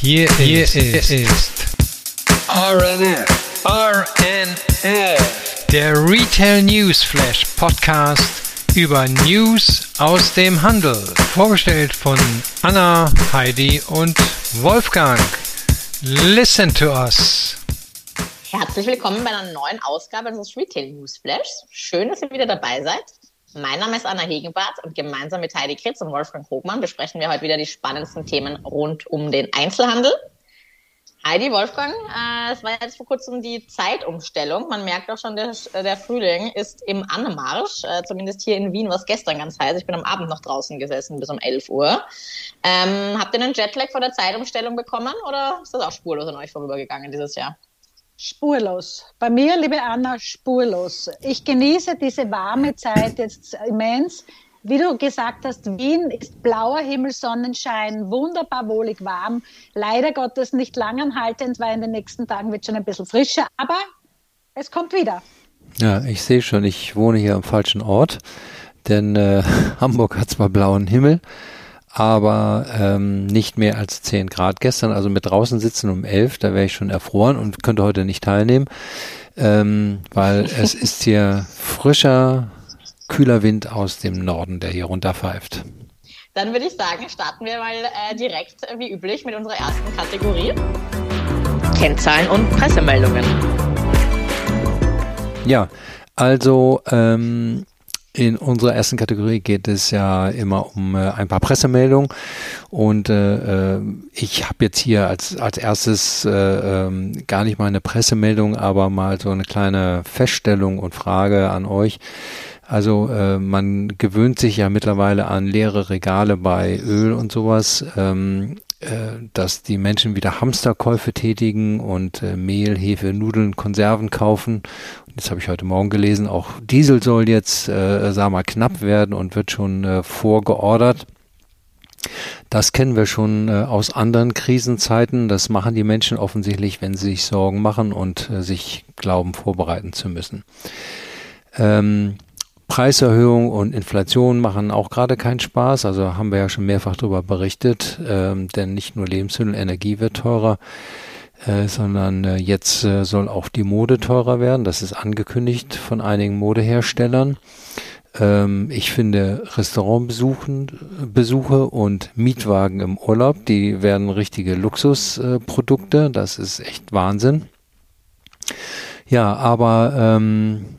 Hier, Hier ist, ist RNF. RNF. Der Retail News Flash Podcast über News aus dem Handel. Vorgestellt von Anna, Heidi und Wolfgang. Listen to us. Herzlich willkommen bei einer neuen Ausgabe unseres Retail News Flash. Schön, dass ihr wieder dabei seid. Mein Name ist Anna Hegenbart und gemeinsam mit Heidi Kritz und Wolfgang Hogmann besprechen wir heute wieder die spannendsten Themen rund um den Einzelhandel. Heidi, Wolfgang, äh, es war jetzt vor kurzem die Zeitumstellung. Man merkt auch schon, der, der Frühling ist im Anmarsch, äh, zumindest hier in Wien, was gestern ganz heiß. Ich bin am Abend noch draußen gesessen bis um 11 Uhr. Ähm, habt ihr einen Jetlag vor der Zeitumstellung bekommen oder ist das auch spurlos an euch vorübergegangen dieses Jahr? Spurlos. Bei mir, liebe Anna, spurlos. Ich genieße diese warme Zeit jetzt immens. Wie du gesagt hast, Wien ist blauer Himmel, Sonnenschein, wunderbar wohlig warm. Leider Gottes nicht langanhaltend, weil in den nächsten Tagen wird schon ein bisschen frischer, aber es kommt wieder. Ja, ich sehe schon, ich wohne hier am falschen Ort, denn äh, Hamburg hat zwar blauen Himmel, aber ähm, nicht mehr als 10 Grad gestern. Also mit draußen sitzen um 11, da wäre ich schon erfroren und könnte heute nicht teilnehmen, ähm, weil es ist hier frischer, kühler Wind aus dem Norden, der hier runterpfeift. Dann würde ich sagen, starten wir mal äh, direkt wie üblich mit unserer ersten Kategorie. Kennzahlen und Pressemeldungen. Ja, also ähm, in unserer ersten Kategorie geht es ja immer um äh, ein paar Pressemeldungen und äh, äh ich habe jetzt hier als, als erstes äh, ähm, gar nicht mal eine Pressemeldung, aber mal so eine kleine Feststellung und Frage an euch. Also äh, man gewöhnt sich ja mittlerweile an leere Regale bei Öl und sowas. Ähm, äh, dass die Menschen wieder Hamsterkäufe tätigen und äh, Mehl, Hefe, Nudeln, Konserven kaufen. Jetzt habe ich heute Morgen gelesen, auch Diesel soll jetzt, äh, sag mal, knapp werden und wird schon äh, vorgeordert. Das kennen wir schon äh, aus anderen Krisenzeiten. Das machen die Menschen offensichtlich, wenn sie sich Sorgen machen und äh, sich glauben, vorbereiten zu müssen. Ähm, Preiserhöhung und Inflation machen auch gerade keinen Spaß. Also haben wir ja schon mehrfach darüber berichtet, ähm, denn nicht nur Lebensmittel, Energie wird teurer, äh, sondern äh, jetzt äh, soll auch die Mode teurer werden. Das ist angekündigt von einigen Modeherstellern. Ähm, ich finde Restaurantbesuche und Mietwagen im Urlaub, die werden richtige Luxusprodukte. das ist echt Wahnsinn. Ja, aber ähm, äh,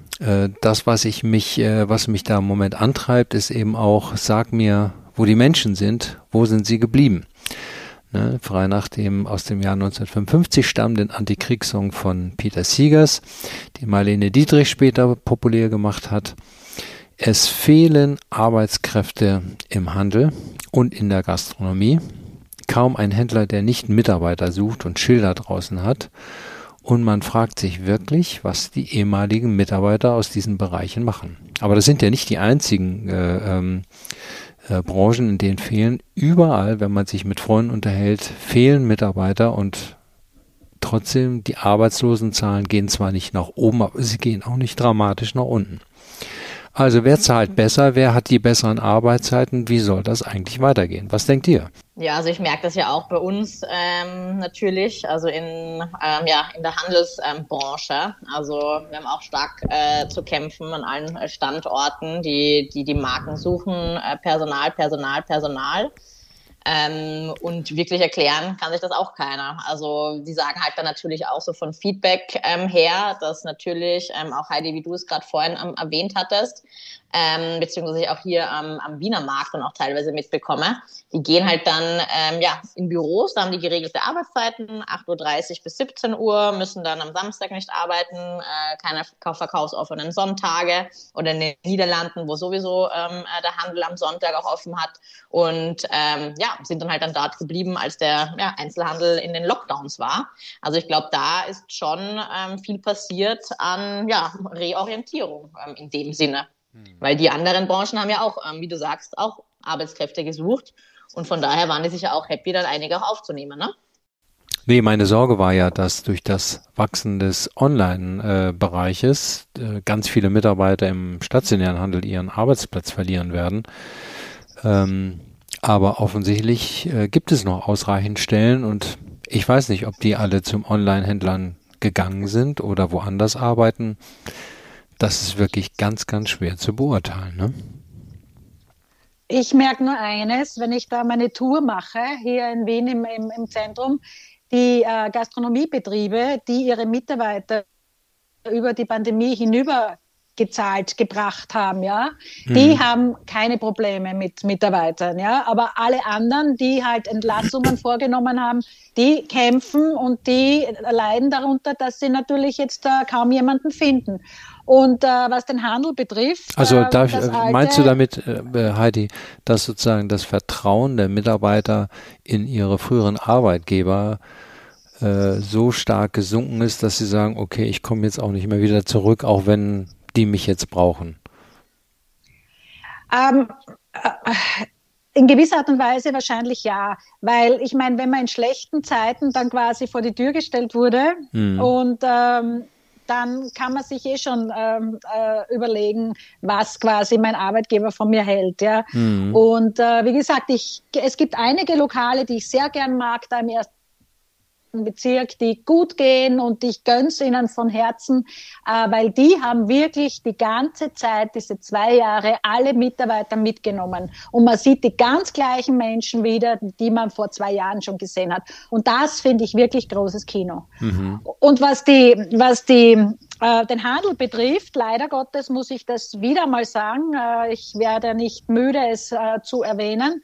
das, was ich mich, äh, was mich da im Moment antreibt, ist eben auch, sag mir, wo die Menschen sind, wo sind sie geblieben? Ne, frei nach dem aus dem Jahr 1955 stammenden Antikriegssong von Peter Siegers, die Marlene Dietrich später populär gemacht hat. Es fehlen Arbeitskräfte im Handel und in der Gastronomie. Kaum ein Händler, der nicht Mitarbeiter sucht und Schilder draußen hat. Und man fragt sich wirklich, was die ehemaligen Mitarbeiter aus diesen Bereichen machen. Aber das sind ja nicht die einzigen äh, ähm, äh, Branchen, in denen fehlen. Überall, wenn man sich mit Freunden unterhält, fehlen Mitarbeiter und trotzdem die Arbeitslosenzahlen gehen zwar nicht nach oben, aber sie gehen auch nicht dramatisch nach unten. Also wer zahlt besser, wer hat die besseren Arbeitszeiten, wie soll das eigentlich weitergehen? Was denkt ihr? Ja, also ich merke das ja auch bei uns ähm, natürlich, also in, ähm, ja, in der Handelsbranche. Also wir haben auch stark äh, zu kämpfen an allen Standorten, die die, die Marken suchen, äh, Personal, Personal, Personal. Ähm, und wirklich erklären kann sich das auch keiner. Also die sagen halt dann natürlich auch so von Feedback ähm, her, dass natürlich ähm, auch Heidi, wie du es gerade vorhin ähm, erwähnt hattest, ähm, beziehungsweise ich auch hier am, am Wiener Markt und auch teilweise mitbekomme. Die gehen halt dann ähm, ja, in Büros, da haben die geregelte Arbeitszeiten, 8.30 Uhr bis 17 Uhr, müssen dann am Samstag nicht arbeiten, äh, keine verkaufsoffenen Sonntage oder in den Niederlanden, wo sowieso ähm, äh, der Handel am Sonntag auch offen hat und ähm, ja, sind dann halt dann dort geblieben, als der ja, Einzelhandel in den Lockdowns war. Also ich glaube, da ist schon ähm, viel passiert an ja, Reorientierung ähm, in dem Sinne. Hm. Weil die anderen Branchen haben ja auch, ähm, wie du sagst, auch Arbeitskräfte gesucht. Und von daher waren die sicher auch happy, dann einige auch aufzunehmen, ne? Nee, meine Sorge war ja, dass durch das Wachsen des Online-Bereiches äh, ganz viele Mitarbeiter im stationären Handel ihren Arbeitsplatz verlieren werden. Ähm, aber offensichtlich äh, gibt es noch ausreichend Stellen und ich weiß nicht, ob die alle zum Online-Händlern gegangen sind oder woanders arbeiten. Das ist wirklich ganz, ganz schwer zu beurteilen. Ne? Ich merke nur eines, wenn ich da meine Tour mache, hier in Wien im, im, im Zentrum, die äh, Gastronomiebetriebe, die ihre Mitarbeiter über die Pandemie hinüber gezahlt gebracht haben, ja, mhm. die haben keine Probleme mit Mitarbeitern, ja, aber alle anderen, die halt Entlassungen vorgenommen haben, die kämpfen und die leiden darunter, dass sie natürlich jetzt äh, kaum jemanden finden. Und äh, was den Handel betrifft. Also äh, darf, alte, meinst du damit, äh, Heidi, dass sozusagen das Vertrauen der Mitarbeiter in ihre früheren Arbeitgeber äh, so stark gesunken ist, dass sie sagen, okay, ich komme jetzt auch nicht mehr wieder zurück, auch wenn die mich jetzt brauchen? Ähm, äh, in gewisser Art und Weise wahrscheinlich ja, weil ich meine, wenn man in schlechten Zeiten dann quasi vor die Tür gestellt wurde mhm. und ähm, dann kann man sich eh schon ähm, äh, überlegen, was quasi mein Arbeitgeber von mir hält. Ja? Mhm. Und äh, wie gesagt, ich, es gibt einige Lokale, die ich sehr gern mag, da im ersten Bezirk, die gut gehen und ich gönn's ihnen von Herzen, äh, weil die haben wirklich die ganze Zeit, diese zwei Jahre, alle Mitarbeiter mitgenommen. Und man sieht die ganz gleichen Menschen wieder, die man vor zwei Jahren schon gesehen hat. Und das finde ich wirklich großes Kino. Mhm. Und was die, was die, äh, den Handel betrifft, leider Gottes muss ich das wieder mal sagen, äh, ich werde nicht müde, es äh, zu erwähnen.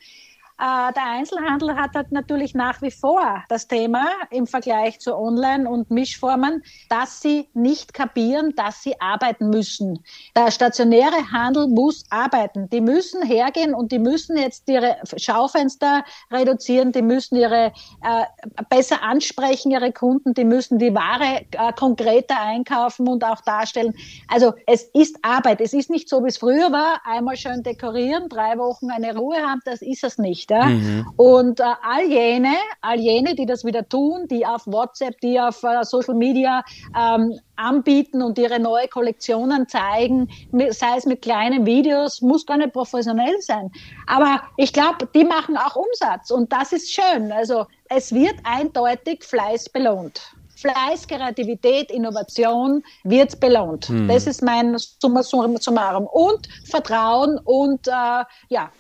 Äh, der Einzelhandel hat halt natürlich nach wie vor das Thema im Vergleich zu Online- und Mischformen, dass sie nicht kapieren, dass sie arbeiten müssen. Der stationäre Handel muss arbeiten. Die müssen hergehen und die müssen jetzt ihre Schaufenster reduzieren, die müssen ihre äh, besser ansprechen, ihre Kunden, die müssen die Ware äh, konkreter einkaufen und auch darstellen. Also es ist Arbeit. Es ist nicht so, wie es früher war, einmal schön dekorieren, drei Wochen eine Ruhe haben, das ist es nicht Ja? Mhm. Und äh, all jene, all jene, die das wieder tun, die auf WhatsApp, die auf äh, Social Media ähm, anbieten und ihre neue Kollektionen zeigen, sei es mit kleinen Videos, muss gar nicht professionell sein. Aber ich glaube, die machen auch Umsatz und das ist schön. Also es wird eindeutig Fleiß belohnt. Fleiß, Kreativität, Innovation wird belohnt. Hm. Das ist mein Summa summarum. Und Vertrauen und äh, ja,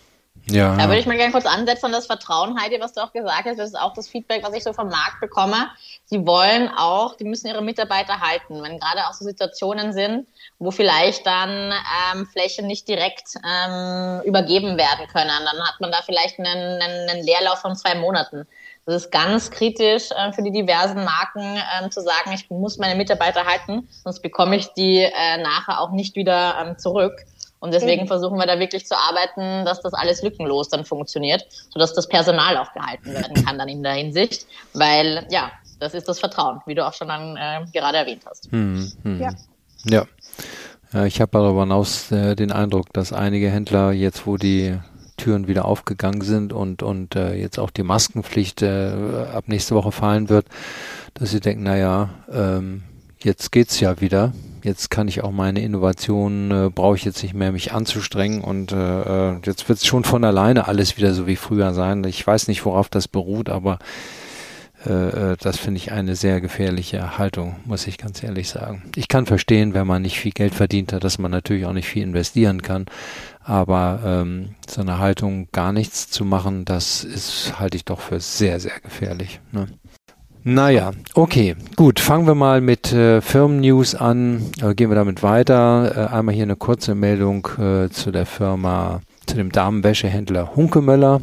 ja. Da würde ich mal gerne kurz ansetzen an das Vertrauen, Heidi, was du auch gesagt hast. Das ist auch das Feedback, was ich so vom Markt bekomme. Sie wollen auch, die müssen ihre Mitarbeiter halten, wenn gerade auch so Situationen sind, wo vielleicht dann ähm, Flächen nicht direkt ähm, übergeben werden können. Dann hat man da vielleicht einen, einen, einen Leerlauf von zwei Monaten. Das ist ganz kritisch äh, für die diversen Marken ähm, zu sagen, ich muss meine Mitarbeiter halten, sonst bekomme ich die äh, nachher auch nicht wieder ähm, zurück. Und deswegen mhm. versuchen wir da wirklich zu arbeiten, dass das alles lückenlos dann funktioniert, sodass das Personal auch gehalten werden kann dann in der Hinsicht. Weil, ja, das ist das Vertrauen, wie du auch schon dann äh, gerade erwähnt hast. Hm, hm. Ja. ja. Ja, ich habe darüber hinaus äh, den Eindruck, dass einige Händler jetzt, wo die Türen wieder aufgegangen sind und, und äh, jetzt auch die Maskenpflicht äh, ab nächste Woche fallen wird, dass sie denken, naja, ähm, jetzt geht's ja wieder jetzt kann ich auch meine Innovationen, äh, brauche ich jetzt nicht mehr mich anzustrengen und äh, äh jetzt wird es schon von alleine alles wieder so wie früher sein. Ich weiß nicht, worauf das beruht, aber äh, äh, das finde ich eine sehr gefährliche Haltung, muss ich ganz ehrlich sagen. Ich kann verstehen, wenn man nicht viel Geld verdient hat, dass man natürlich auch nicht viel investieren kann. Aber ähm, so eine Haltung, gar nichts zu machen, das ist, halte ich doch für sehr, sehr gefährlich. Ne? Naja, okay, gut. Fangen wir mal mit äh, Firmennews an. Äh, gehen wir damit weiter. Äh, einmal hier eine kurze Meldung äh, zu der Firma, zu dem Damenwäschehändler Hunkemöller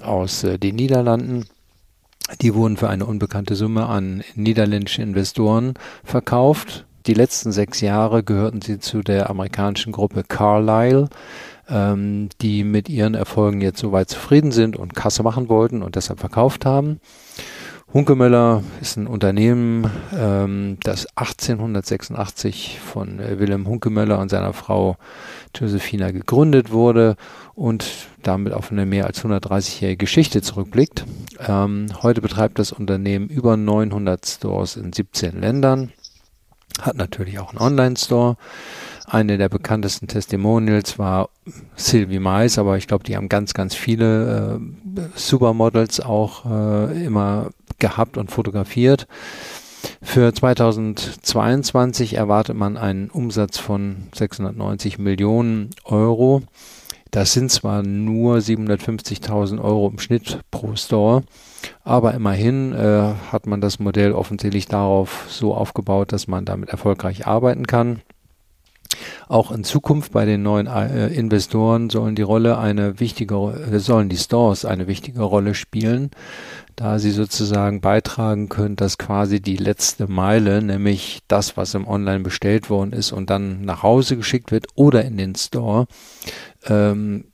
aus äh, den Niederlanden. Die wurden für eine unbekannte Summe an niederländische Investoren verkauft. Die letzten sechs Jahre gehörten sie zu der amerikanischen Gruppe Carlyle, ähm, die mit ihren Erfolgen jetzt soweit zufrieden sind und Kasse machen wollten und deshalb verkauft haben. Hunkemöller ist ein Unternehmen, ähm, das 1886 von äh, Wilhelm Hunkemöller und seiner Frau Josephina gegründet wurde und damit auf eine mehr als 130-jährige Geschichte zurückblickt. Ähm, heute betreibt das Unternehmen über 900 Stores in 17 Ländern, hat natürlich auch einen Online-Store. Eine der bekanntesten Testimonials war Sylvie Mais, aber ich glaube, die haben ganz, ganz viele äh, Supermodels auch äh, immer gehabt und fotografiert. Für 2022 erwartet man einen Umsatz von 690 Millionen Euro. Das sind zwar nur 750.000 Euro im Schnitt pro Store, aber immerhin äh, hat man das Modell offensichtlich darauf so aufgebaut, dass man damit erfolgreich arbeiten kann. Auch in Zukunft bei den neuen äh, Investoren sollen die Rolle eine wichtige, äh, sollen die Stores eine wichtige Rolle spielen, da sie sozusagen beitragen können, dass quasi die letzte Meile, nämlich das, was im Online bestellt worden ist und dann nach Hause geschickt wird oder in den Store, ähm,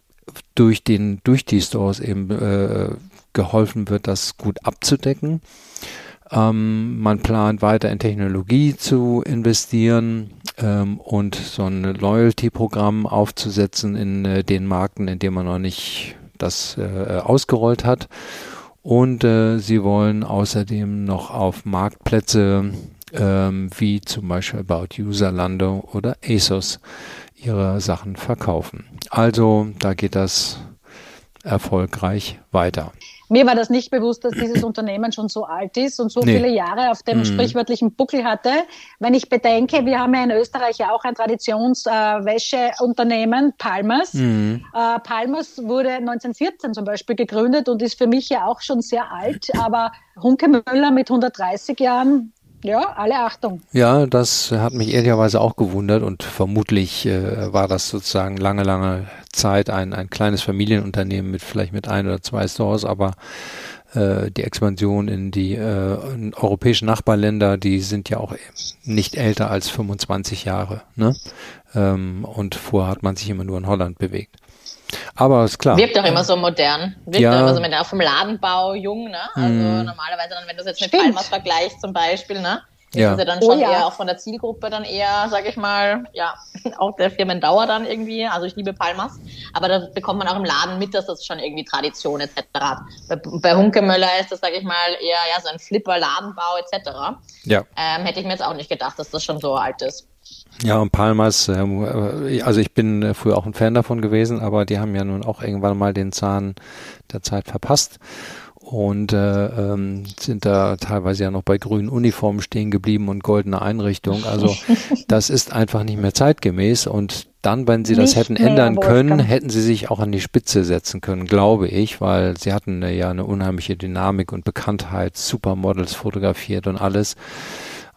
durch den, durch die Stores eben äh, geholfen wird, das gut abzudecken. Ähm, man plant weiter in Technologie zu investieren ähm, und so ein Loyalty-Programm aufzusetzen in äh, den Marken, in denen man noch nicht das äh, ausgerollt hat. Und äh, sie wollen außerdem noch auf Marktplätze ähm, wie zum Beispiel About User Lando oder ASOS ihre Sachen verkaufen. Also da geht das erfolgreich weiter. Mir war das nicht bewusst, dass dieses Unternehmen schon so alt ist und so nee. viele Jahre auf dem mhm. sprichwörtlichen Buckel hatte. Wenn ich bedenke, wir haben ja in Österreich ja auch ein Traditionswäscheunternehmen, äh, Palmers. Mhm. Äh, Palmers wurde 1914 zum Beispiel gegründet und ist für mich ja auch schon sehr alt. Aber Hunke Müller mit 130 Jahren, ja, alle Achtung. Ja, das hat mich ehrlicherweise auch gewundert und vermutlich äh, war das sozusagen lange, lange Zeit ein, ein kleines Familienunternehmen mit vielleicht mit ein oder zwei Stores, aber äh, die Expansion in die äh, in europäischen Nachbarländer, die sind ja auch nicht älter als 25 Jahre. Ne? Ähm, und vorher hat man sich immer nur in Holland bewegt. Aber ist klar. Wirkt doch immer so modern. Wirkt ja. doch immer so mit auch vom Ladenbau jung, ne? Also mm. normalerweise dann, wenn du es jetzt mit Stimmt. Palmas vergleichst zum Beispiel, ne? Ist ja. ja dann schon oh, ja. eher auch von der Zielgruppe dann eher, sag ich mal, ja, auch der Firmendauer dann irgendwie. Also ich liebe Palmas. Aber da bekommt man auch im Laden mit, dass das schon irgendwie Tradition etc. Bei, bei Hunkemöller ist das, sag ich mal, eher ja so ein Flipper, Ladenbau etc. Ja. Ähm, hätte ich mir jetzt auch nicht gedacht, dass das schon so alt ist. Ja, und Palmas, ähm, äh, also ich bin äh, früher auch ein Fan davon gewesen, aber die haben ja nun auch irgendwann mal den Zahn der Zeit verpasst und äh, ähm, sind da teilweise ja noch bei grünen Uniformen stehen geblieben und goldene Einrichtung. Also das ist einfach nicht mehr zeitgemäß und dann, wenn sie das nicht hätten ändern können, hätten sie sich auch an die Spitze setzen können, glaube ich, weil sie hatten ja eine unheimliche Dynamik und Bekanntheit, Supermodels fotografiert und alles.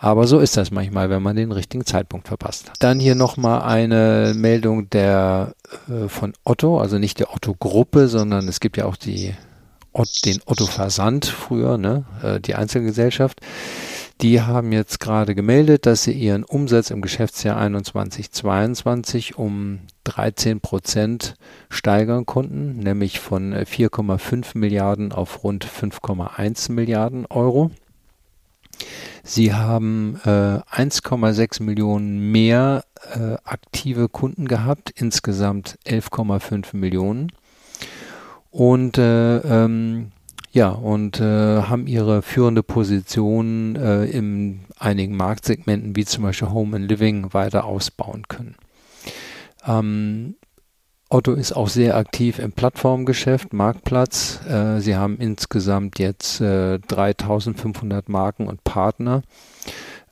Aber so ist das manchmal, wenn man den richtigen Zeitpunkt verpasst. Dann hier nochmal eine Meldung der äh, von Otto, also nicht der Otto-Gruppe, sondern es gibt ja auch die den Otto Versand früher, ne, äh, die Einzelgesellschaft. Die haben jetzt gerade gemeldet, dass sie ihren Umsatz im Geschäftsjahr 21-22 um 13 Prozent steigern konnten, nämlich von 4,5 Milliarden auf rund 5,1 Milliarden Euro. Sie haben äh, 1,6 Millionen mehr äh, aktive Kunden gehabt, insgesamt 11,5 Millionen. Und äh, ähm, ja, und äh, haben ihre führende Position äh, in einigen Marktsegmenten, wie zum Beispiel Home and Living, weiter ausbauen können. Ähm, Otto ist auch sehr aktiv im Plattformgeschäft, Marktplatz. Äh, sie haben insgesamt jetzt äh, 3500 Marken und Partner,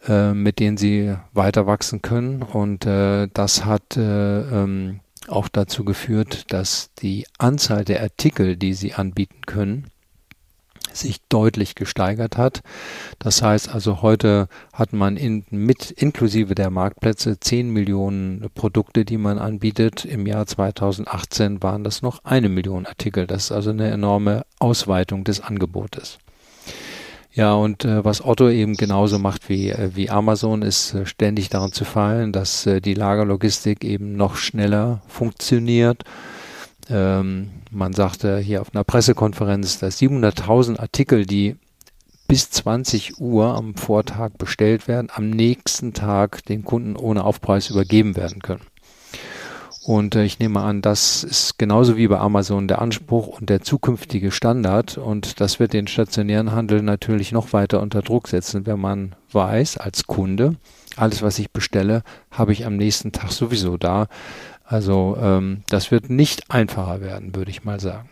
äh, mit denen sie weiter wachsen können. Und äh, das hat äh, ähm, auch dazu geführt, dass die Anzahl der Artikel, die sie anbieten können, sich deutlich gesteigert hat. Das heißt also, heute hat man in, mit inklusive der Marktplätze 10 Millionen Produkte, die man anbietet. Im Jahr 2018 waren das noch eine Million Artikel. Das ist also eine enorme Ausweitung des Angebotes. Ja, und äh, was Otto eben genauso macht wie, äh, wie Amazon, ist äh, ständig daran zu fallen, dass äh, die Lagerlogistik eben noch schneller funktioniert ähm, man sagte hier auf einer Pressekonferenz, dass 700.000 Artikel, die bis 20 Uhr am Vortag bestellt werden, am nächsten Tag den Kunden ohne Aufpreis übergeben werden können. Und äh, ich nehme an, das ist genauso wie bei Amazon der Anspruch und der zukünftige Standard. Und das wird den stationären Handel natürlich noch weiter unter Druck setzen, wenn man weiß als Kunde, alles, was ich bestelle, habe ich am nächsten Tag sowieso da. Also ähm, das wird nicht einfacher werden, würde ich mal sagen.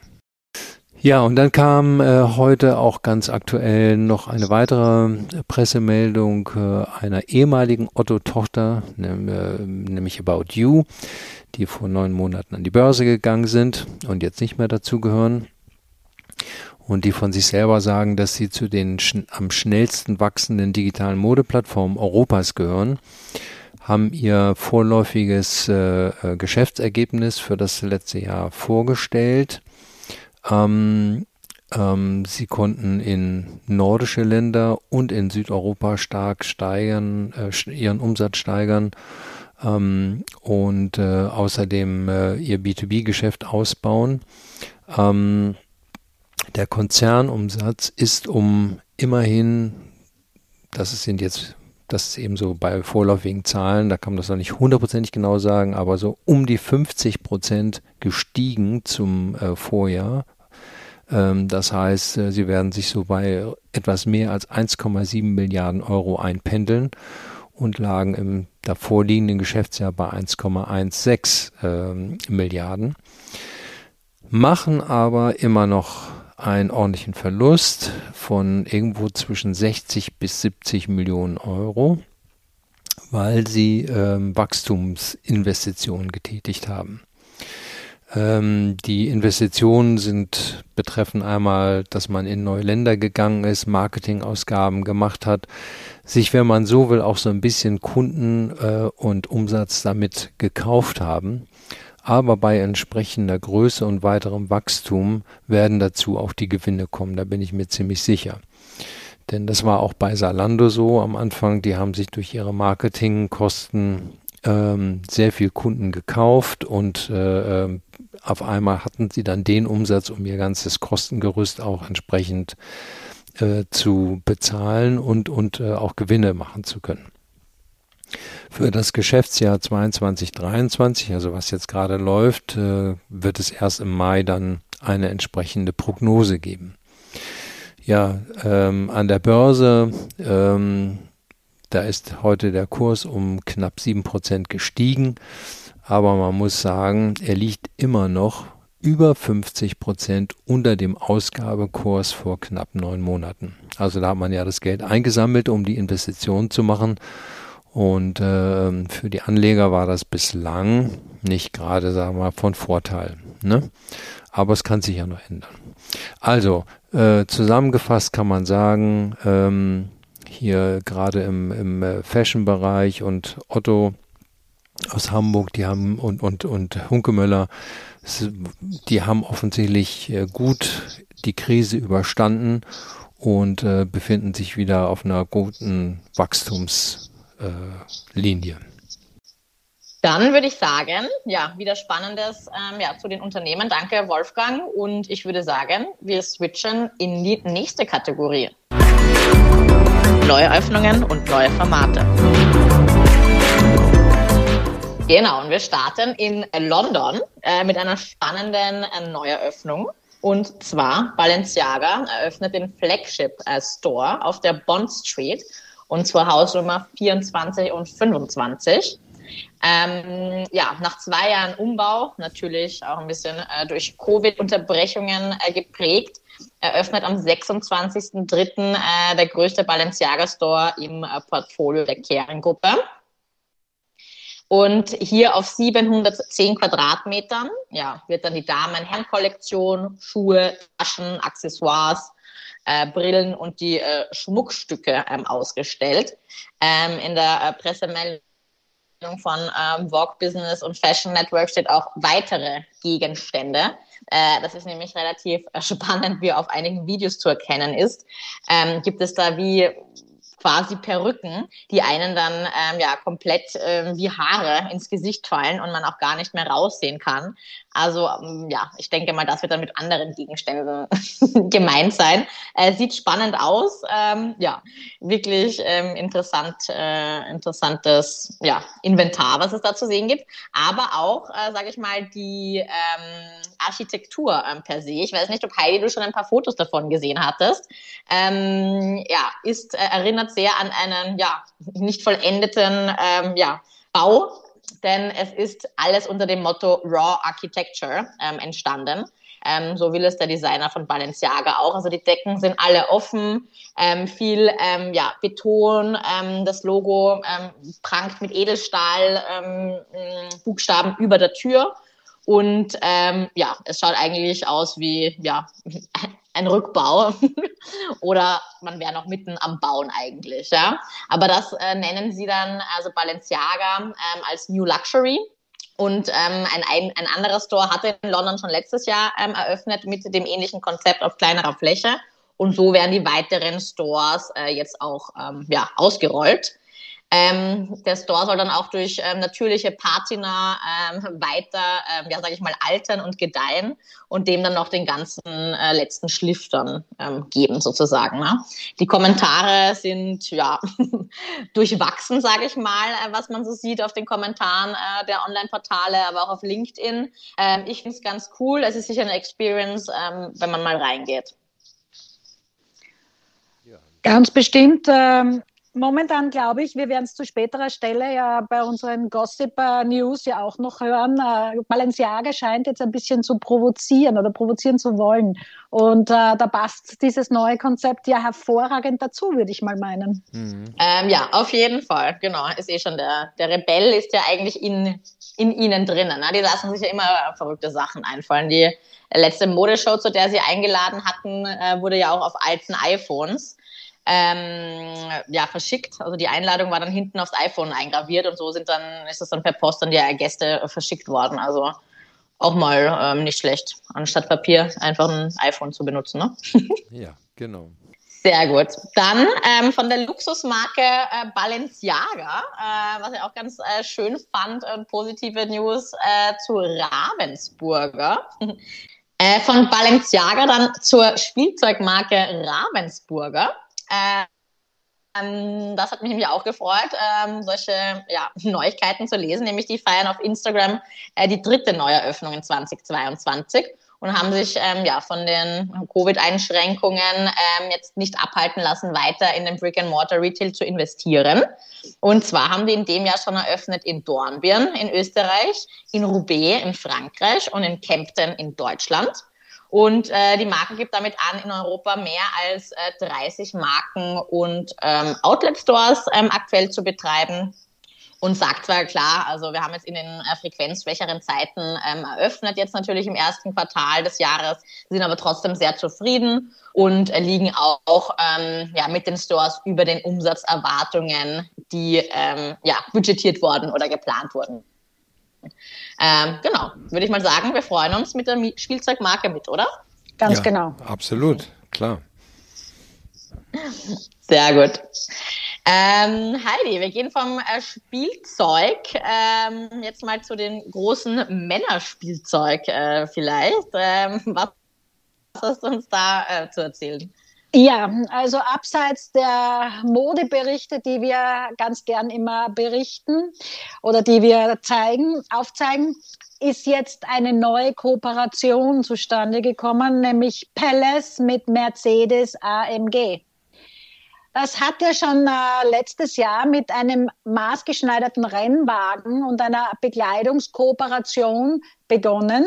Ja, und dann kam äh, heute auch ganz aktuell noch eine weitere Pressemeldung äh, einer ehemaligen Otto-Tochter, äh, nämlich About You, die vor neun Monaten an die Börse gegangen sind und jetzt nicht mehr dazugehören. Und die von sich selber sagen, dass sie zu den schn am schnellsten wachsenden digitalen Modeplattformen Europas gehören, haben ihr vorläufiges äh, äh Geschäftsergebnis für das letzte Jahr vorgestellt ähm, ähm, sie konnten in nordische Länder und in Südeuropa stark steigern, äh, ihren Umsatz steigern ähm, und äh, außerdem äh, ihr B2B-Geschäft ausbauen. Ähm, der Konzernumsatz ist um immerhin, das sind jetzt das ist eben so bei vorläufigen Zahlen, da kann man das noch nicht hundertprozentig genau sagen, aber so um die 50 Prozent gestiegen zum äh, Vorjahr, ähm, das heißt, äh, sie werden sich so bei etwas mehr als 1,7 Milliarden Euro einpendeln und lagen im davorliegenden Geschäftsjahr bei 1,16 ähm, Milliarden, machen aber immer noch einen ordentlichen Verlust von irgendwo zwischen 60 bis 70 Millionen Euro, weil sie ähm, Wachstumsinvestitionen getätigt haben. Ähm, die Investitionen sind, betreffen einmal, dass man in neue Länder gegangen ist, Marketingausgaben gemacht hat, sich, wenn man so will, auch so ein bisschen Kunden äh, und Umsatz damit gekauft haben. Aber bei entsprechender Größe und weiterem Wachstum werden dazu auch die Gewinne kommen, da bin ich mir ziemlich sicher. Denn das war auch bei Salando so am Anfang, die haben sich durch ihre Marketingkosten ähm, sehr viel Kunden gekauft und äh, ähm, auf einmal hatten sie dann den Umsatz, um ihr ganzes Kostengerüst auch entsprechend äh, zu bezahlen und, und äh, auch Gewinne machen zu können. Für das Geschäftsjahr 22, 23, also was jetzt gerade läuft, äh, wird es erst im Mai dann eine entsprechende Prognose geben. Ja, ähm, an der Börse ähm, da ist heute der Kurs um knapp 7% gestiegen, aber man muss sagen, er liegt immer noch über 50% unter dem Ausgabekurs vor knapp neun Monaten. Also da hat man ja das Geld eingesammelt, um die Investition zu machen. Und äh, für die Anleger war das bislang nicht gerade, sagen wir mal, von Vorteil. Ne? Aber es kann sich ja noch ändern. Also, äh, zusammengefasst kann man sagen, ähm, hier gerade im, im äh, Fashion-Bereich und Otto aus Hamburg, die haben und, und, und Hunkemöller, die haben offensichtlich äh, gut die Krise überstanden und äh, befinden sich wieder auf einer guten Wachstumslinie. Äh, Dann würde ich sagen, ja, wieder Spannendes ähm, ja, zu den Unternehmen. Danke, Wolfgang. Und ich würde sagen, wir switchen in die nächste Kategorie neue Öffnungen und neue Formate. Genau, und wir starten in London äh, mit einer spannenden äh, Neueröffnung. Und zwar Balenciaga eröffnet den Flagship äh, Store auf der Bond Street und zwar Hausnummer 24 und 25. Ähm, ja, nach zwei Jahren Umbau, natürlich auch ein bisschen äh, durch Covid-Unterbrechungen äh, geprägt, eröffnet am 26.03. Äh, der größte Balenciaga Store im äh, Portfolio der Kering-Gruppe. Und hier auf 710 Quadratmetern ja, wird dann die Damen-Herren-Kollektion, Schuhe, Taschen, Accessoires, äh, Brillen und die äh, Schmuckstücke ähm, ausgestellt. Ähm, in der äh, Pressemeldung von ähm, Vogue Business und Fashion Network steht auch weitere Gegenstände. Äh, das ist nämlich relativ äh, spannend, wie auf einigen Videos zu erkennen ist. Ähm, gibt es da wie quasi Perücken, die einen dann ähm, ja komplett ähm, wie Haare ins Gesicht fallen und man auch gar nicht mehr raussehen kann. Also ähm, ja, ich denke mal, das wird dann mit anderen Gegenständen gemeint sein. Äh, sieht spannend aus. Ähm, ja, wirklich ähm, interessant, äh, interessantes ja, Inventar, was es da zu sehen gibt. Aber auch, äh, sage ich mal, die ähm, Architektur ähm, per se. Ich weiß nicht, ob Heidi du schon ein paar Fotos davon gesehen hattest. Ähm, ja, ist äh, erinnert sehr an einen ja nicht vollendeten ähm, ja, Bau, denn es ist alles unter dem Motto Raw Architecture ähm, entstanden. Ähm, so will es der Designer von Balenciaga auch. Also die Decken sind alle offen, ähm, viel ähm, ja, Beton, ähm, das Logo ähm, prangt mit Edelstahl ähm, Buchstaben über der Tür. Und ähm, ja, es schaut eigentlich aus wie ja, ein Rückbau oder man wäre noch mitten am Bauen eigentlich. Ja? Aber das äh, nennen sie dann also Balenciaga ähm, als New Luxury. Und ähm, ein, ein, ein anderer Store hatte in London schon letztes Jahr ähm, eröffnet mit dem ähnlichen Konzept auf kleinerer Fläche. Und so werden die weiteren Stores äh, jetzt auch ähm, ja, ausgerollt. Ähm, der Store soll dann auch durch ähm, natürliche Patina ähm, weiter, ähm, ja, sage ich mal, altern und gedeihen und dem dann noch den ganzen äh, letzten Schliff dann ähm, geben, sozusagen. Ne? Die Kommentare sind ja durchwachsen, sage ich mal, äh, was man so sieht auf den Kommentaren äh, der Online-Portale, aber auch auf LinkedIn. Ähm, ich finde es ganz cool. Es ist sicher eine Experience, wenn man mal reingeht. Ganz bestimmt. Ähm, Momentan glaube ich, wir werden es zu späterer Stelle ja bei unseren Gossip News ja auch noch hören. Äh, Balenciaga scheint jetzt ein bisschen zu provozieren oder provozieren zu wollen. Und äh, da passt dieses neue Konzept ja hervorragend dazu, würde ich mal meinen. Mhm. Ähm, ja, auf jeden Fall. Genau. Ist eh schon der, der Rebell ist ja eigentlich in, in ihnen drinnen. Ne? Die lassen sich ja immer verrückte Sachen einfallen. Die letzte Modeshow, zu der sie eingeladen hatten, äh, wurde ja auch auf alten iPhones ähm, ja, verschickt. Also die Einladung war dann hinten aufs iPhone eingraviert und so sind dann, ist es dann per Post an die Gäste verschickt worden. Also auch mal ähm, nicht schlecht, anstatt Papier einfach ein iPhone zu benutzen. Ne? ja, genau. Sehr gut. Dann ähm, von der Luxusmarke äh, Balenciaga, äh, was ich auch ganz äh, schön fand, äh, positive News äh, zu Ravensburger. Äh, von Balenciaga dann zur Spielzeugmarke Ravensburger. Ähm, das hat mich nämlich auch gefreut, ähm, solche ja, Neuigkeiten zu lesen. Nämlich die feiern auf Instagram äh, die dritte Neueröffnung in 2022 und haben sich ähm, ja von den Covid-Einschränkungen ähm, jetzt nicht abhalten lassen, weiter in den Brick-and-Mortar-Retail zu investieren. Und zwar haben die in dem Jahr schon eröffnet in Dornbirn in Österreich, in Roubaix in Frankreich und in Kempten in Deutschland. Und äh, die Marke gibt damit an, in Europa mehr als äh, 30 Marken und ähm, Outlet-Stores ähm, aktuell zu betreiben. Und sagt zwar klar, also wir haben jetzt in den äh, frequenzschwächeren Zeiten ähm, eröffnet, jetzt natürlich im ersten Quartal des Jahres, sind aber trotzdem sehr zufrieden und äh, liegen auch, auch ähm, ja, mit den Stores über den Umsatzerwartungen, die ähm, ja, budgetiert wurden oder geplant wurden. Ähm, genau, würde ich mal sagen, wir freuen uns mit der Spielzeugmarke mit, oder? Ganz ja, genau. Absolut, klar. Sehr gut. Ähm, Heidi, wir gehen vom äh, Spielzeug ähm, jetzt mal zu den großen Männerspielzeug äh, vielleicht. Ähm, was hast du uns da äh, zu erzählen? Ja, also abseits der Modeberichte, die wir ganz gern immer berichten oder die wir zeigen, aufzeigen, ist jetzt eine neue Kooperation zustande gekommen, nämlich Palace mit Mercedes AMG. Das hat ja schon äh, letztes Jahr mit einem maßgeschneiderten Rennwagen und einer Bekleidungskooperation begonnen.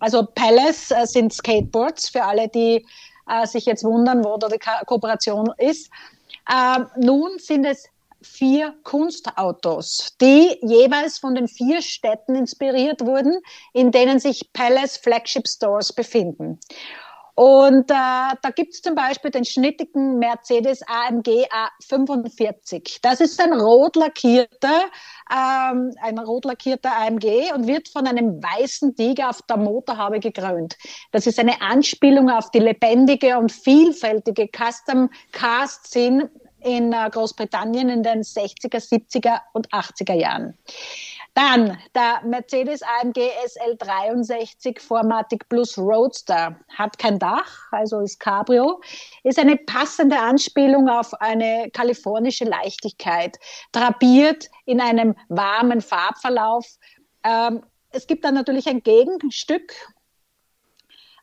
Also Palace äh, sind Skateboards für alle, die äh, sich jetzt wundern, wo da die Ko Kooperation ist. Äh, nun sind es vier Kunstautos, die jeweils von den vier Städten inspiriert wurden, in denen sich Palace Flagship Stores befinden. Und äh, da gibt es zum Beispiel den schnittigen Mercedes AMG A45. Das ist ein rot lackierter, ähm, ein rot lackierter AMG und wird von einem weißen Tiger auf der Motorhaube gekrönt. Das ist eine Anspielung auf die lebendige und vielfältige Custom Cast Scene in äh, Großbritannien in den 60er, 70er und 80er Jahren. Dann der Mercedes AMG SL63 Formatic Plus Roadster hat kein Dach, also ist Cabrio, ist eine passende Anspielung auf eine kalifornische Leichtigkeit, drapiert in einem warmen Farbverlauf. Ähm, es gibt dann natürlich ein Gegenstück,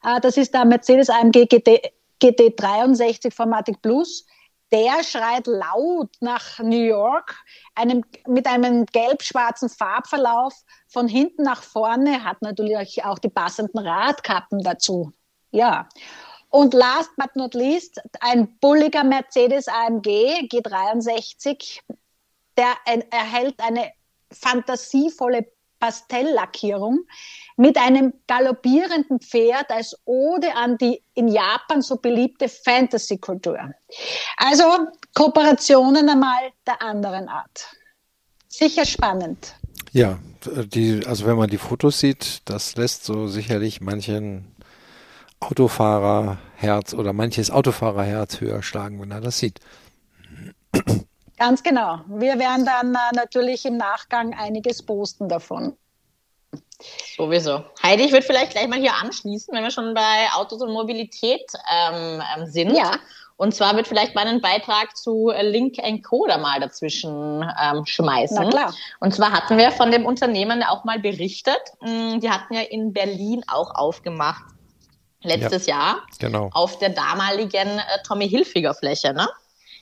äh, das ist der Mercedes AMG GT, GT63 Formatic Plus der schreit laut nach New York, einem, mit einem gelb-schwarzen Farbverlauf von hinten nach vorne, hat natürlich auch die passenden Radkappen dazu. Ja. Und last but not least, ein bulliger Mercedes AMG G63, der erhält eine fantasievolle Pastelllackierung mit einem galoppierenden Pferd als Ode an die in Japan so beliebte Fantasy-Kultur. Also Kooperationen einmal der anderen Art. Sicher spannend. Ja, die, also wenn man die Fotos sieht, das lässt so sicherlich manchen Autofahrerherz oder manches Autofahrerherz höher schlagen, wenn er das sieht. Ganz genau. Wir werden dann äh, natürlich im Nachgang einiges posten davon. Sowieso. Heidi, ich würde vielleicht gleich mal hier anschließen, wenn wir schon bei Autos und Mobilität ähm, ähm sind. Ja. Und zwar wird vielleicht meinen Beitrag zu Link Co. da mal dazwischen ähm, schmeißen. Na klar. Und zwar hatten wir von dem Unternehmen auch mal berichtet. Mm, die hatten ja in Berlin auch aufgemacht letztes ja, Jahr. Genau. Auf der damaligen äh, Tommy Hilfiger Fläche, ne?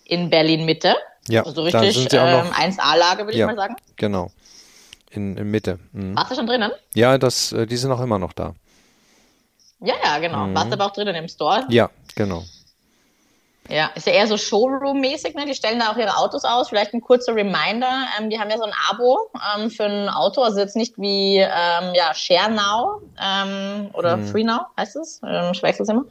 In Berlin Mitte. Ja. Also richtig ähm, 1A-Lage, würde ja, ich mal sagen. Genau. In, in Mitte. Mhm. Warst du schon drinnen? Ja, das, äh, die sind auch immer noch da. Ja, ja, genau. Mhm. Warst du aber auch drinnen im Store? Ja, genau. Ja, ist ja eher so Showroom-mäßig, ne? Die stellen da auch ihre Autos aus. Vielleicht ein kurzer Reminder. Ähm, die haben ja so ein Abo ähm, für ein Auto, also jetzt nicht wie ähm, ja, Share Now ähm, oder hm. Free Now heißt es. Ähm, ich wechsle es immer.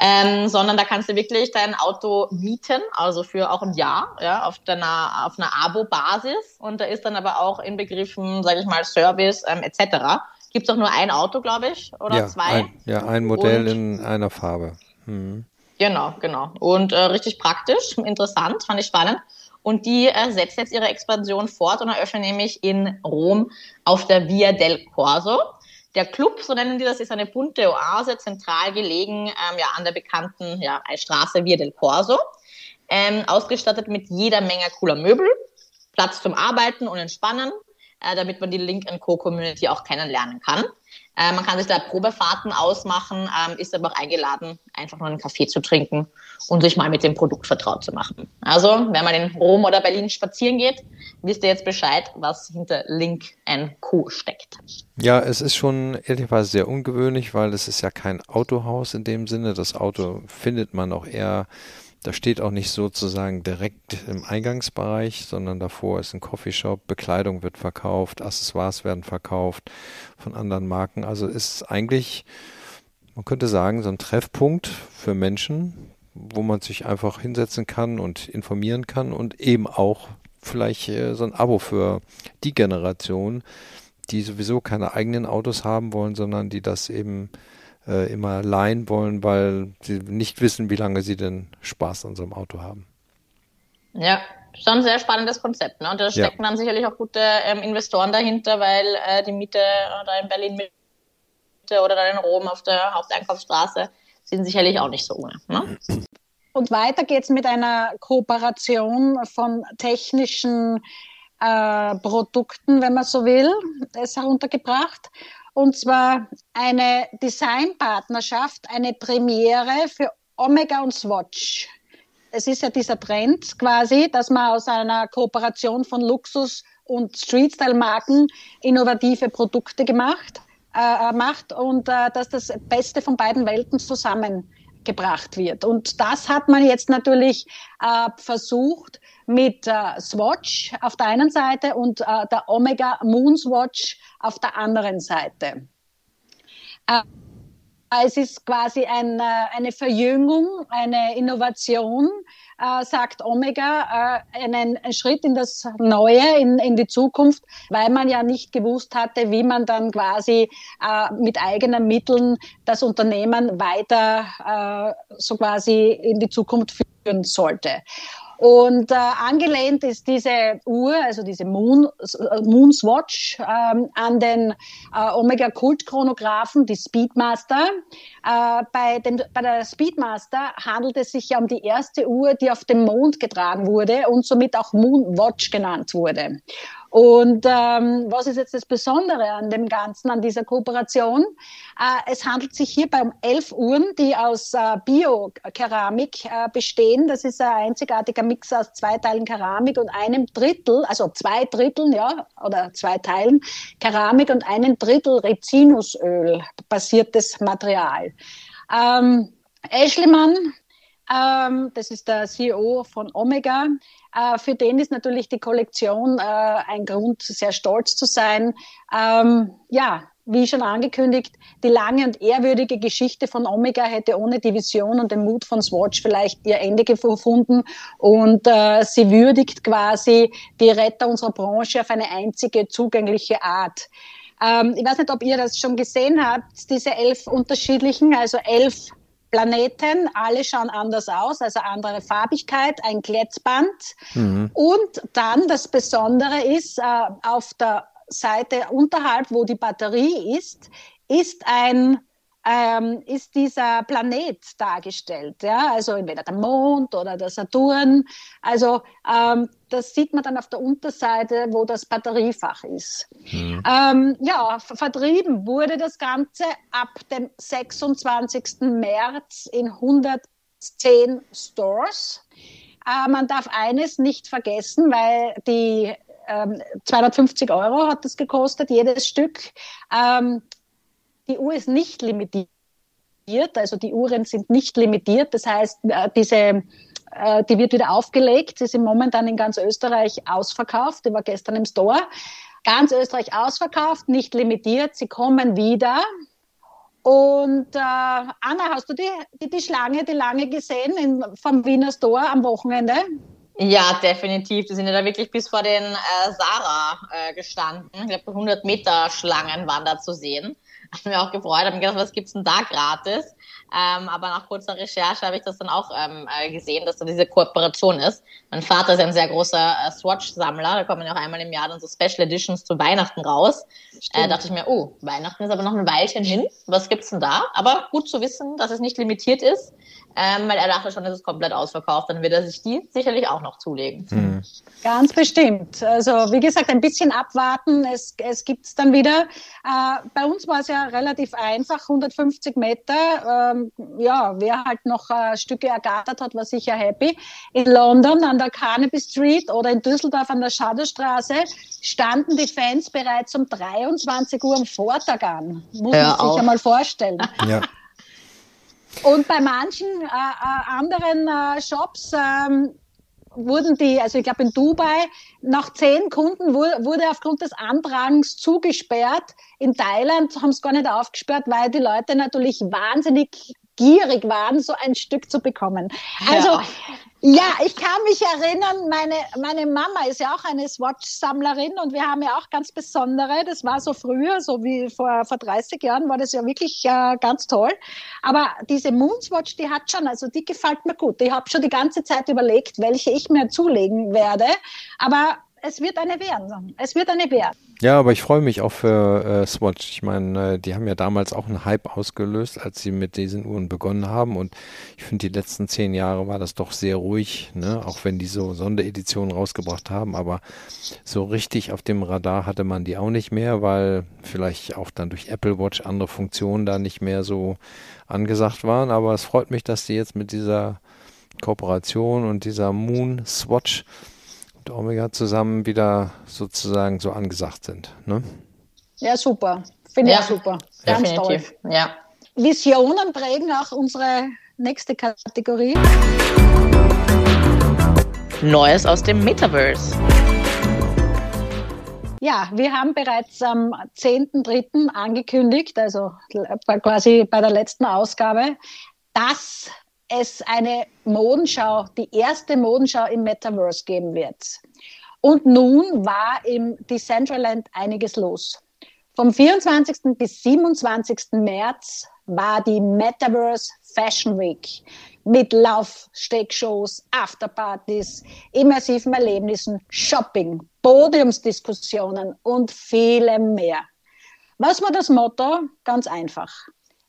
Ähm, sondern da kannst du wirklich dein Auto mieten, also für auch ein Jahr, ja, auf deiner auf einer Abo-Basis. Und da ist dann aber auch inbegriffen, sage ich mal, Service ähm, etc. Gibt es auch nur ein Auto, glaube ich, oder ja, zwei? Ein, ja, ein Modell Und, in einer Farbe. Hm. Genau, genau. Und äh, richtig praktisch, interessant, fand ich spannend. Und die äh, setzt jetzt ihre Expansion fort und eröffnet nämlich in Rom auf der Via del Corso. Der Club, so nennen die das, ist eine bunte Oase, zentral gelegen ähm, ja, an der bekannten ja, Straße Via del Corso. Ähm, ausgestattet mit jeder Menge cooler Möbel, Platz zum Arbeiten und Entspannen, äh, damit man die Link Co Community auch kennenlernen kann. Äh, man kann sich da Probefahrten ausmachen, ähm, ist aber auch eingeladen, einfach nur einen Kaffee zu trinken und sich mal mit dem Produkt vertraut zu machen. Also, wenn man in Rom oder Berlin spazieren geht, wisst ihr jetzt Bescheid, was hinter Link Co steckt. Ja, es ist schon ehrlicherweise sehr ungewöhnlich, weil es ist ja kein Autohaus in dem Sinne. Das Auto findet man auch eher da steht auch nicht sozusagen direkt im Eingangsbereich, sondern davor ist ein Coffeeshop, Bekleidung wird verkauft, Accessoires werden verkauft von anderen Marken. Also ist eigentlich, man könnte sagen, so ein Treffpunkt für Menschen, wo man sich einfach hinsetzen kann und informieren kann und eben auch vielleicht äh, so ein Abo für die Generation, die sowieso keine eigenen Autos haben wollen, sondern die das eben äh, immer leihen wollen, weil sie nicht wissen, wie lange sie denn Spaß an so einem Auto haben. Ja, schon ein sehr spannendes Konzept. Ne? Und da stecken ja. dann sicherlich auch gute ähm, Investoren dahinter, weil äh, die Miete da in Berlin Mitte oder dann in Rom auf der Haupteinkaufsstraße sind sicherlich auch nicht so ohne. Ne? Und weiter geht es mit einer Kooperation von technischen äh, Produkten, wenn man so will, ist heruntergebracht und zwar eine Designpartnerschaft, eine Premiere für Omega und Swatch. Es ist ja dieser Trend quasi, dass man aus einer Kooperation von Luxus- und Streetstyle-Marken innovative Produkte gemacht, äh, macht und äh, dass das Beste von beiden Welten zusammengebracht wird. Und das hat man jetzt natürlich äh, versucht mit äh, Swatch auf der einen Seite und äh, der Omega Moon Swatch auf der anderen Seite. Äh, es ist quasi ein, äh, eine Verjüngung, eine Innovation, äh, sagt Omega, äh, einen, einen, Schritt in das Neue, in, in die Zukunft, weil man ja nicht gewusst hatte, wie man dann quasi mit eigenen Mitteln das Unternehmen weiter so quasi in die Zukunft führen sollte. Und äh, angelehnt ist diese Uhr, also diese Moon, äh, Moonswatch, ähm, an den äh, Omega-Kult-Chronographen, die Speedmaster. Äh, bei, dem, bei der Speedmaster handelt es sich ja um die erste Uhr, die auf dem Mond getragen wurde und somit auch Moonwatch genannt wurde. Und ähm, was ist jetzt das Besondere an dem Ganzen, an dieser Kooperation? Äh, es handelt sich hierbei um elf Uhren, die aus äh, Bio-Keramik äh, bestehen. Das ist ein einzigartiger Mix aus zwei Teilen Keramik und einem Drittel, also zwei Dritteln, ja, oder zwei Teilen Keramik und einem Drittel Rizinusöl basiertes Material. Ähm, Eschlimann ähm, das ist der CEO von Omega. Äh, für den ist natürlich die Kollektion äh, ein Grund, sehr stolz zu sein. Ähm, ja, wie schon angekündigt, die lange und ehrwürdige Geschichte von Omega hätte ohne die Vision und den Mut von Swatch vielleicht ihr Ende gefunden. Und äh, sie würdigt quasi die Retter unserer Branche auf eine einzige zugängliche Art. Ähm, ich weiß nicht, ob ihr das schon gesehen habt, diese elf unterschiedlichen, also elf Planeten, alle schauen anders aus, also andere Farbigkeit, ein Klettband. Mhm. Und dann das Besondere ist, äh, auf der Seite unterhalb, wo die Batterie ist, ist ein ähm, ist dieser Planet dargestellt. Ja? Also entweder der Mond oder der Saturn. Also ähm, das sieht man dann auf der Unterseite, wo das Batteriefach ist. Mhm. Ähm, ja, vertrieben wurde das Ganze ab dem 26. März in 110 Stores. Äh, man darf eines nicht vergessen, weil die 250 ähm, Euro hat das gekostet, jedes Stück. Ähm, die Uhr ist nicht limitiert, also die Uhren sind nicht limitiert. Das heißt, äh, diese, äh, die wird wieder aufgelegt. Sie sind momentan in ganz Österreich ausverkauft. Die war gestern im Store. Ganz Österreich ausverkauft, nicht limitiert. Sie kommen wieder. Und äh, Anna, hast du die, die, die Schlange, die lange gesehen in, vom Wiener Store am Wochenende? Ja, definitiv. Die sind ja da wirklich bis vor den äh, Sarah äh, gestanden. Ich glaube, 100 Meter Schlangen waren da zu sehen. Hab mich auch gefreut, habe mir gedacht, was gibt's denn da gratis? Ähm, aber nach kurzer Recherche habe ich das dann auch ähm, äh, gesehen, dass da diese Kooperation ist. Mein Vater ist ja ein sehr großer äh, Swatch-Sammler. Da kommen ja auch einmal im Jahr dann so Special Editions zu Weihnachten raus. Äh, dachte ich mir, oh, Weihnachten ist aber noch ein Weilchen hin. Was gibt's denn da? Aber gut zu wissen, dass es nicht limitiert ist ähm, weil er dachte schon, es ist komplett ausverkauft. Dann wird er sich die sicherlich auch noch zulegen. Mhm. Ganz bestimmt. Also wie gesagt, ein bisschen abwarten. Es, es gibt es dann wieder. Äh, bei uns war es ja relativ einfach, 150 Meter. Ähm, ja, wer halt noch äh, Stücke ergattert hat, war sicher happy. In London an der Carnaby Street oder in Düsseldorf an der Schadowstraße standen die Fans bereits um 23 Uhr am Vortag an. Muss ja, man sich ja mal vorstellen. Ja. Und bei manchen äh, äh, anderen äh, Shops ähm, wurden die, also ich glaube in Dubai, nach zehn Kunden wurde, aufgrund des Andrangs zugesperrt. In Thailand haben sie gar nicht aufgesperrt, weil die Leute natürlich wahnsinnig gierig waren, so ein Stück zu bekommen. Also ja. Ja, ich kann mich erinnern, meine, meine Mama ist ja auch eine Swatch-Sammlerin und wir haben ja auch ganz besondere. Das war so früher, so wie vor, vor 30 Jahren, war das ja wirklich äh, ganz toll. Aber diese Moonswatch, die hat schon, also die gefällt mir gut. Ich habe schon die ganze Zeit überlegt, welche ich mir zulegen werde. Aber es wird eine werden. Es wird eine werden. Ja, aber ich freue mich auch für äh, Swatch. Ich meine, äh, die haben ja damals auch einen Hype ausgelöst, als sie mit diesen Uhren begonnen haben. Und ich finde, die letzten zehn Jahre war das doch sehr ruhig, ne? auch wenn die so Sondereditionen rausgebracht haben. Aber so richtig auf dem Radar hatte man die auch nicht mehr, weil vielleicht auch dann durch Apple Watch andere Funktionen da nicht mehr so angesagt waren. Aber es freut mich, dass die jetzt mit dieser Kooperation und dieser Moon Swatch und Omega zusammen wieder sozusagen so angesagt sind. Ne? Ja, super. Finde ja, ich super. Ganz definitiv. toll. Ja. Visionen prägen auch unsere nächste Kategorie. Neues aus dem Metaverse. Ja, wir haben bereits am 10.3. angekündigt, also quasi bei der letzten Ausgabe, dass es eine Modenschau, die erste Modenschau im Metaverse geben wird. Und nun war im Decentraland einiges los. Vom 24. bis 27. März war die Metaverse Fashion Week mit Laufstegshows, Afterpartys, immersiven Erlebnissen, Shopping, Podiumsdiskussionen und vielem mehr. Was war das Motto? Ganz einfach.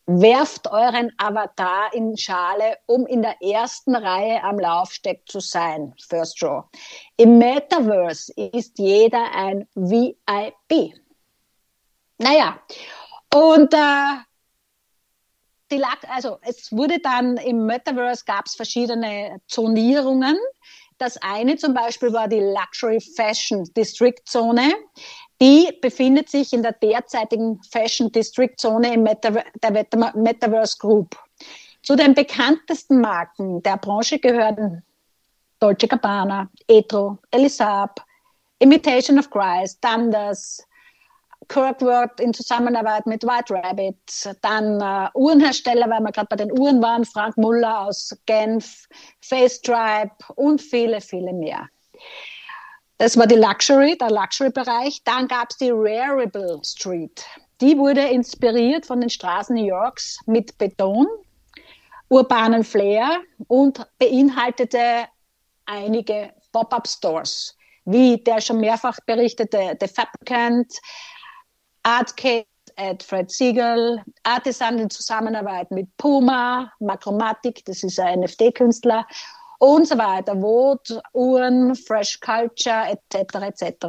Werft euren Avatar in Schale, um in der ersten Reihe am Laufsteg zu sein. First Draw. Im Metaverse ist jeder ein VIP. Naja, und äh, die lag, also es wurde dann im Metaverse gab es verschiedene Zonierungen. Das eine zum Beispiel war die Luxury Fashion District Zone. Die befindet sich in der derzeitigen Fashion District Zone im Metaver der Metaverse Group. Zu den bekanntesten Marken der Branche gehören Dolce Gabbana, Etro, Elisab, Imitation of Christ, Dundas, Kirkwood in Zusammenarbeit mit White Rabbit, dann äh, Uhrenhersteller, weil wir gerade bei den Uhren waren, Frank Muller aus Genf, Face Tribe und viele, viele mehr. Das war die Luxury, der Luxury-Bereich. Dann gab es die Rarible Street. Die wurde inspiriert von den Straßen New Yorks mit Beton, urbanen Flair und beinhaltete einige Pop-up-Stores, wie der schon mehrfach berichtete The Fabricant, Artcade at Fred Siegel, Artisan in Zusammenarbeit mit Puma, Makromatik, das ist ein NFT-Künstler und so weiter, Vote, Uhren, Fresh Culture etc. etc.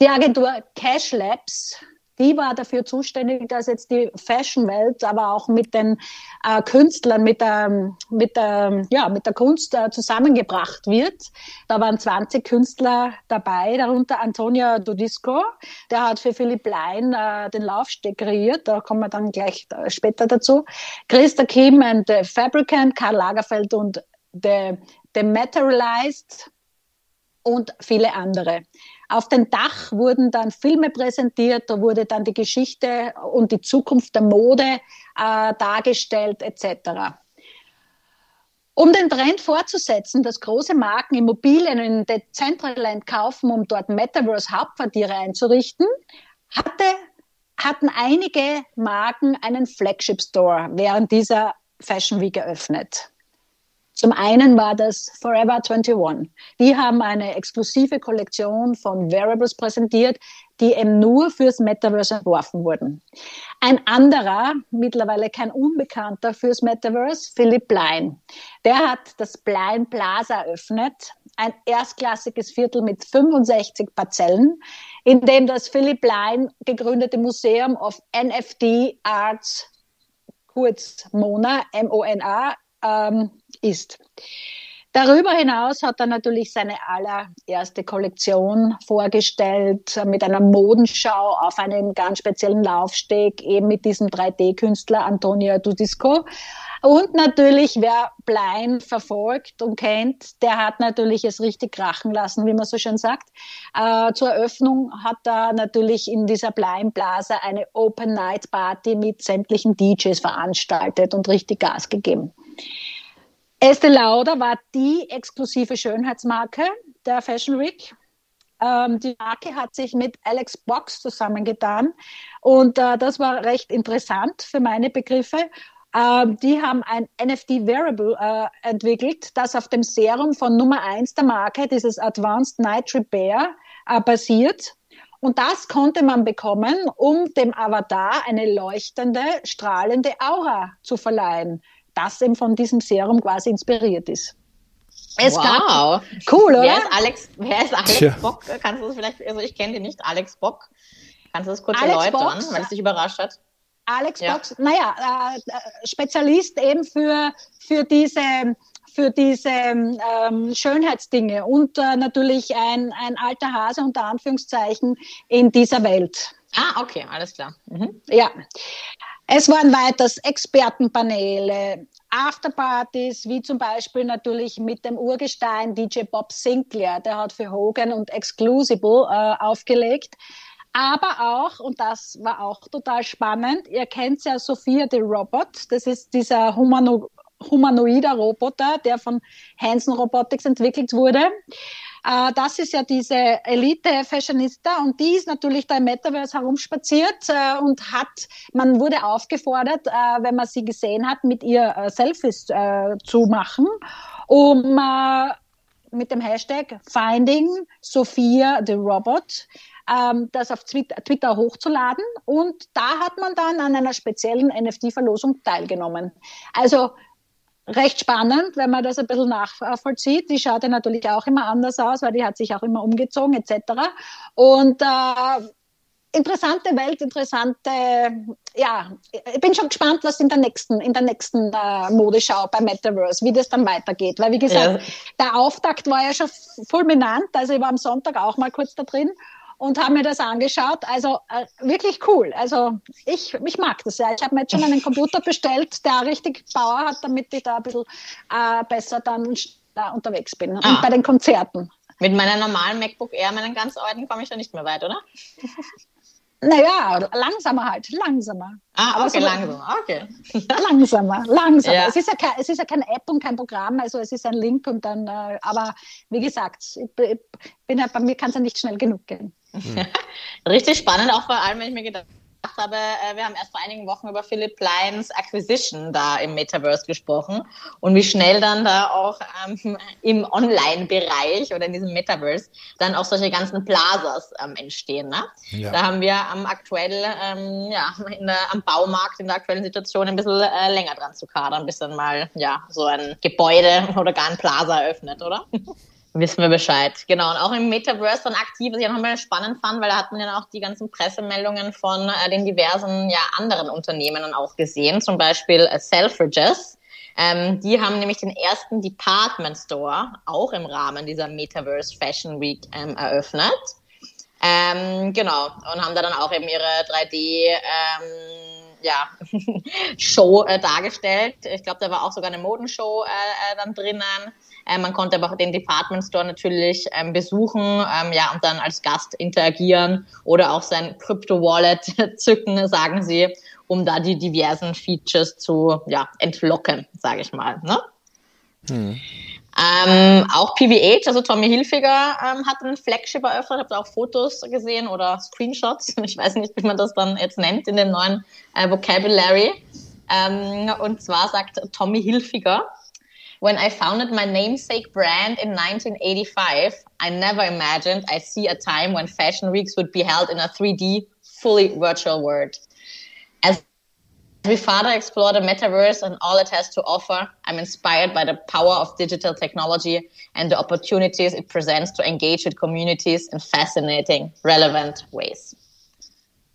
Die Agentur Cash Labs die war dafür zuständig, dass jetzt die Fashion-Welt, aber auch mit den äh, Künstlern, mit der, mit, der, ja, mit der Kunst äh, zusammengebracht wird. Da waren 20 Künstler dabei, darunter Antonia Dudisco, der hat für Philipp Lein äh, den Laufsteg kreiert, da kommen wir dann gleich äh, später dazu. Christa Kim and the Fabricant, Karl Lagerfeld und The, the Materialized und viele andere. Auf dem Dach wurden dann Filme präsentiert, da wurde dann die Geschichte und die Zukunft der Mode äh, dargestellt etc. Um den Trend fortzusetzen, dass große Marken Immobilien in Decentraland kaufen, um dort Metaverse-Hauptquartiere einzurichten, hatte, hatten einige Marken einen Flagship Store während dieser Fashion Week eröffnet. Zum einen war das Forever 21. Die haben eine exklusive Kollektion von Wearables präsentiert, die eben nur fürs Metaverse entworfen wurden. Ein anderer, mittlerweile kein Unbekannter fürs Metaverse, Philipp Blein. Der hat das Blein Plaza eröffnet, ein erstklassiges Viertel mit 65 Parzellen, in dem das Philipp Blein gegründete Museum of NFT Arts, kurz MONA, M-O-N-A, ähm, ist. Darüber hinaus hat er natürlich seine allererste Kollektion vorgestellt mit einer Modenschau auf einem ganz speziellen Laufsteg, eben mit diesem 3D-Künstler Antonio Dudisco. Und natürlich, wer Blein verfolgt und kennt, der hat natürlich es richtig krachen lassen, wie man so schön sagt. Äh, zur Eröffnung hat er natürlich in dieser Bleinblase eine Open Night Party mit sämtlichen DJs veranstaltet und richtig Gas gegeben. Estee Lauder war die exklusive Schönheitsmarke der Fashion Week. Ähm, die Marke hat sich mit Alex Box zusammengetan und äh, das war recht interessant für meine Begriffe. Ähm, die haben ein NFT Wearable äh, entwickelt, das auf dem Serum von Nummer 1 der Marke, dieses Advanced Night Repair, äh, basiert. Und das konnte man bekommen, um dem Avatar eine leuchtende, strahlende Aura zu verleihen das eben von diesem Serum quasi inspiriert ist. Es wow. gab, cool, oder? Wer ist Alex, wer ist Alex Tja. Bock? Kannst du das vielleicht, also ich kenne den nicht, Alex Bock. Kannst du das kurz Alex erläutern, Box, weil es dich überrascht hat? Alex ja. Box, naja, äh, Spezialist eben für, für diese, für diese ähm, Schönheitsdinge und äh, natürlich ein, ein alter Hase unter Anführungszeichen in dieser Welt. Ah, okay, alles klar. Mhm. Ja. Es waren weiters Expertenpaneele, Afterpartys, wie zum Beispiel natürlich mit dem Urgestein DJ Bob Sinclair, der hat für Hogan und Exclusible äh, aufgelegt. Aber auch, und das war auch total spannend, ihr kennt ja Sophia the Robot, das ist dieser Humano humanoider Roboter, der von Hansen Robotics entwickelt wurde. Äh, das ist ja diese Elite-Fashionista und die ist natürlich da im Metaverse herumspaziert äh, und hat, man wurde aufgefordert, äh, wenn man sie gesehen hat, mit ihr äh, Selfies äh, zu machen, um äh, mit dem Hashtag Finding Sophia the Robot ähm, das auf Twitter hochzuladen. Und da hat man dann an einer speziellen NFT-Verlosung teilgenommen. Also recht spannend, wenn man das ein bisschen nachvollzieht. Die schaut ja natürlich auch immer anders aus, weil die hat sich auch immer umgezogen etc. Und äh, interessante Welt, interessante, ja, ich bin schon gespannt, was in der nächsten, in der nächsten äh, Modeschau bei Metaverse, wie das dann weitergeht. Weil, wie gesagt, ja. der Auftakt war ja schon fulminant, also ich war am Sonntag auch mal kurz da drin und habe mir das angeschaut. Also äh, wirklich cool. Also ich, ich mag das ja. Ich habe mir jetzt schon einen Computer bestellt, der richtig Power hat, damit ich da ein bisschen äh, besser dann da unterwegs bin. Ah. Und bei den Konzerten. Mit meiner normalen MacBook Air, meinen ganz alten, komme ich da nicht mehr weit, oder? Naja, langsamer halt, langsamer. Ah, Aber okay, so, langsamer, okay. langsamer, langsamer. Ja. Es, ist ja kein, es ist ja keine App und kein Programm, also es ist ein Link und dann, äh, aber wie gesagt, ich, ich bin ja, bei mir kann es ja nicht schnell genug gehen. Mhm. Richtig spannend, auch vor allem, wenn ich mir gedacht habe, äh, wir haben erst vor einigen Wochen über Philipp Lyons Acquisition da im Metaverse gesprochen und wie schnell dann da auch ähm, im Online-Bereich oder in diesem Metaverse dann auch solche ganzen Plazas ähm, entstehen. Ne? Ja. Da haben wir am aktuell, ähm, ja, der, am Baumarkt in der aktuellen Situation ein bisschen äh, länger dran zu kadern, bis dann mal ja so ein Gebäude oder gar ein Plaza eröffnet, oder? Wissen wir Bescheid. Genau. Und auch im Metaverse dann aktiv, was ich auch nochmal spannend fand, weil da hat man ja auch die ganzen Pressemeldungen von äh, den diversen ja, anderen Unternehmen dann auch gesehen. Zum Beispiel äh, Selfridges. Ähm, die haben nämlich den ersten Department Store auch im Rahmen dieser Metaverse Fashion Week ähm, eröffnet. Ähm, genau. Und haben da dann auch eben ihre 3D ähm, ja, Show äh, dargestellt. Ich glaube, da war auch sogar eine Modenshow äh, äh dann drinnen. Äh, man konnte aber auch den Department Store natürlich ähm, besuchen, ähm, ja, und dann als Gast interagieren oder auch sein Crypto-Wallet zücken, sagen sie, um da die diversen Features zu ja, entlocken, sage ich mal. Ne? Hm. Ähm, auch PVH, also Tommy Hilfiger, ähm, hat ein Flagship eröffnet. Habt auch Fotos gesehen oder Screenshots? Ich weiß nicht, wie man das dann jetzt nennt in dem neuen äh, Vocabulary. Ähm, und zwar sagt Tommy Hilfiger, When I founded my namesake brand in 1985, I never imagined I'd see a time when fashion weeks would be held in a 3D, fully virtual world. As we further explore the metaverse and all it has to offer, I'm inspired by the power of digital technology and the opportunities it presents to engage with communities in fascinating, relevant ways.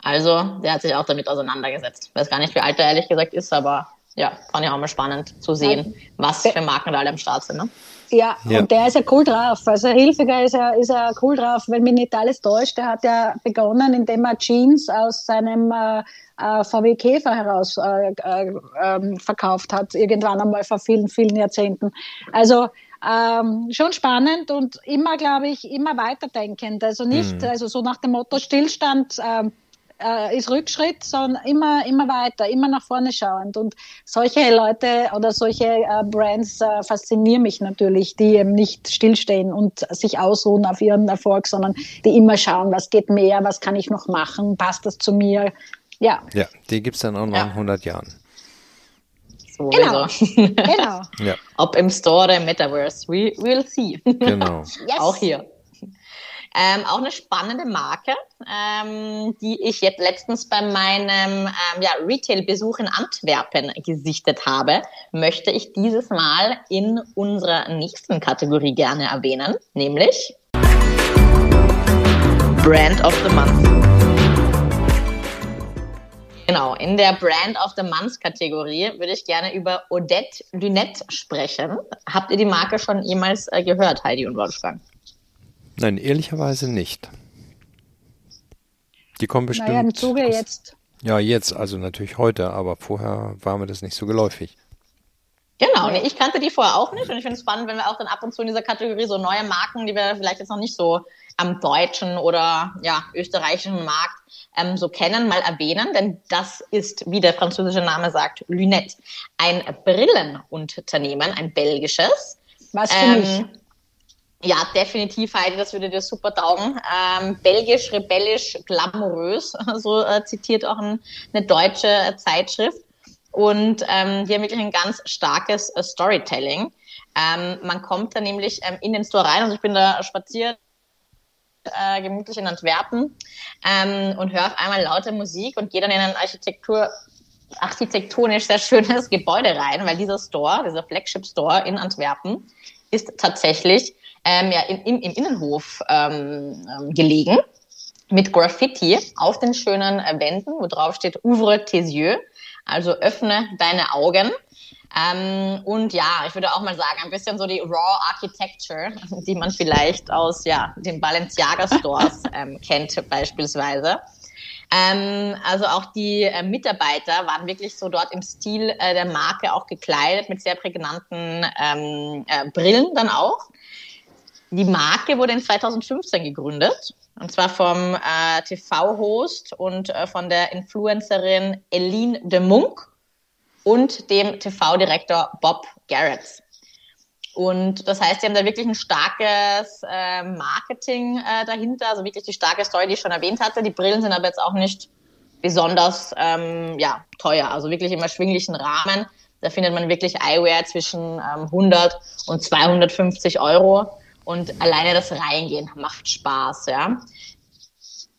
Also, der hat sich auch damit auseinandergesetzt. Ich weiß gar nicht, wie alt er ehrlich gesagt ist, aber ja, fand ich auch mal spannend zu sehen, was für Marken da alle am Start sind. Ne? Ja, ja, und der ist ja cool drauf. Also Hilfiger ist ja, ist ja cool drauf, wenn mich nicht alles täuscht. Der hat ja begonnen, indem er Jeans aus seinem äh, äh VW Käfer heraus äh, äh, ähm, verkauft hat, irgendwann einmal vor vielen, vielen Jahrzehnten. Also ähm, schon spannend und immer, glaube ich, immer weiterdenkend. Also nicht, mhm. also so nach dem Motto Stillstand, ähm, äh, ist Rückschritt, sondern immer, immer weiter, immer nach vorne schauend. Und solche Leute oder solche äh, Brands äh, faszinieren mich natürlich, die eben nicht stillstehen und sich ausruhen auf ihren Erfolg, sondern die immer schauen, was geht mehr, was kann ich noch machen, passt das zu mir. Ja. Ja, die gibt es dann auch noch ja. in 100 Jahren. So genau. genau. Ja. Ob im Store oder im Metaverse. We, we'll see. Genau. yes. Auch hier. Ähm, auch eine spannende Marke, ähm, die ich jetzt letztens bei meinem ähm, ja, Retail-Besuch in Antwerpen gesichtet habe, möchte ich dieses Mal in unserer nächsten Kategorie gerne erwähnen, nämlich Brand of the Month. Genau, in der Brand of the Month Kategorie würde ich gerne über Odette Lunette sprechen. Habt ihr die Marke schon jemals äh, gehört, Heidi und Wolfgang? Nein, ehrlicherweise nicht. Die kommen bestimmt. Naja, im Zuge aus, jetzt. Ja, jetzt, also natürlich heute, aber vorher war mir das nicht so geläufig. Genau, nee, ich kannte die vorher auch nicht und ich finde es spannend, wenn wir auch dann ab und zu in dieser Kategorie so neue Marken, die wir vielleicht jetzt noch nicht so am deutschen oder ja, österreichischen Markt ähm, so kennen, mal erwähnen, denn das ist, wie der französische Name sagt, Lunette, ein Brillenunternehmen, ein belgisches. Was für ähm, mich? Ja, definitiv, Heidi, das würde dir super taugen. Ähm, Belgisch, rebellisch, glamourös, so äh, zitiert auch ein, eine deutsche äh, Zeitschrift. Und ähm, die haben wirklich ein ganz starkes äh, Storytelling. Ähm, man kommt da nämlich ähm, in den Store rein, also ich bin da spaziert äh, gemütlich in Antwerpen ähm, und höre auf einmal laute Musik und gehe dann in ein Architektur, architektonisch sehr schönes Gebäude rein, weil dieser Store, dieser Flagship Store in Antwerpen, ist tatsächlich ähm, ja, im, im, im Innenhof ähm, ähm, gelegen mit Graffiti auf den schönen äh, Wänden, wo drauf steht Ouvre tes yeux, also öffne deine Augen. Ähm, und ja, ich würde auch mal sagen, ein bisschen so die Raw Architecture, die man vielleicht aus ja, den Balenciaga Stores ähm, kennt beispielsweise. Ähm, also auch die äh, Mitarbeiter waren wirklich so dort im Stil äh, der Marke auch gekleidet mit sehr prägnanten ähm, äh, Brillen dann auch. Die Marke wurde in 2015 gegründet und zwar vom äh, TV-Host und äh, von der Influencerin Eline de Munk und dem TV-Direktor Bob Garrett. Und das heißt, sie haben da wirklich ein starkes äh, Marketing äh, dahinter, also wirklich die starke Story, die ich schon erwähnt hatte. Die Brillen sind aber jetzt auch nicht besonders ähm, ja, teuer, also wirklich im erschwinglichen Rahmen. Da findet man wirklich Eyewear zwischen ähm, 100 und 250 Euro. Und alleine das Reingehen macht Spaß, ja.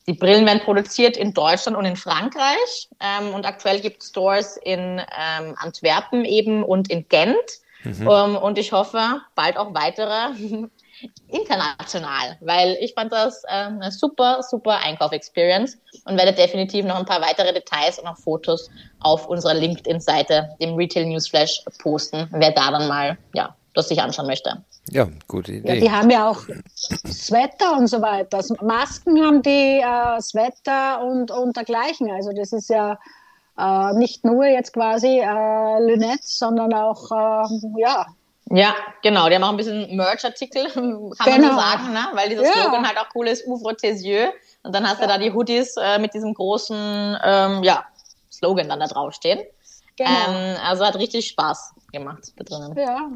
Die Brillen werden produziert in Deutschland und in Frankreich. Ähm, und aktuell gibt es Stores in ähm, Antwerpen eben und in Gent. Mhm. Um, ähm, und ich hoffe, bald auch weitere international, weil ich fand das äh, eine super, super Einkauf-Experience und werde definitiv noch ein paar weitere Details und auch Fotos auf unserer LinkedIn-Seite, dem Retail Newsflash, posten, wer da dann mal ja, das sich anschauen möchte. Ja, gute Idee. Ja, die haben ja auch Sweater und so weiter. Masken haben die, äh, Sweater und, und dergleichen. Also das ist ja äh, nicht nur jetzt quasi äh, Lynette, sondern auch, äh, ja. Ja, genau. Die haben auch ein bisschen Merch-Artikel, kann genau. man so sagen, ne? weil dieser ja. Slogan halt auch cool ist, Ouvre tes yeux. Und dann hast ja. du da die Hoodies äh, mit diesem großen ähm, ja, Slogan dann da draufstehen. Genau. Ähm, also hat richtig Spaß gemacht da drinnen. Ja,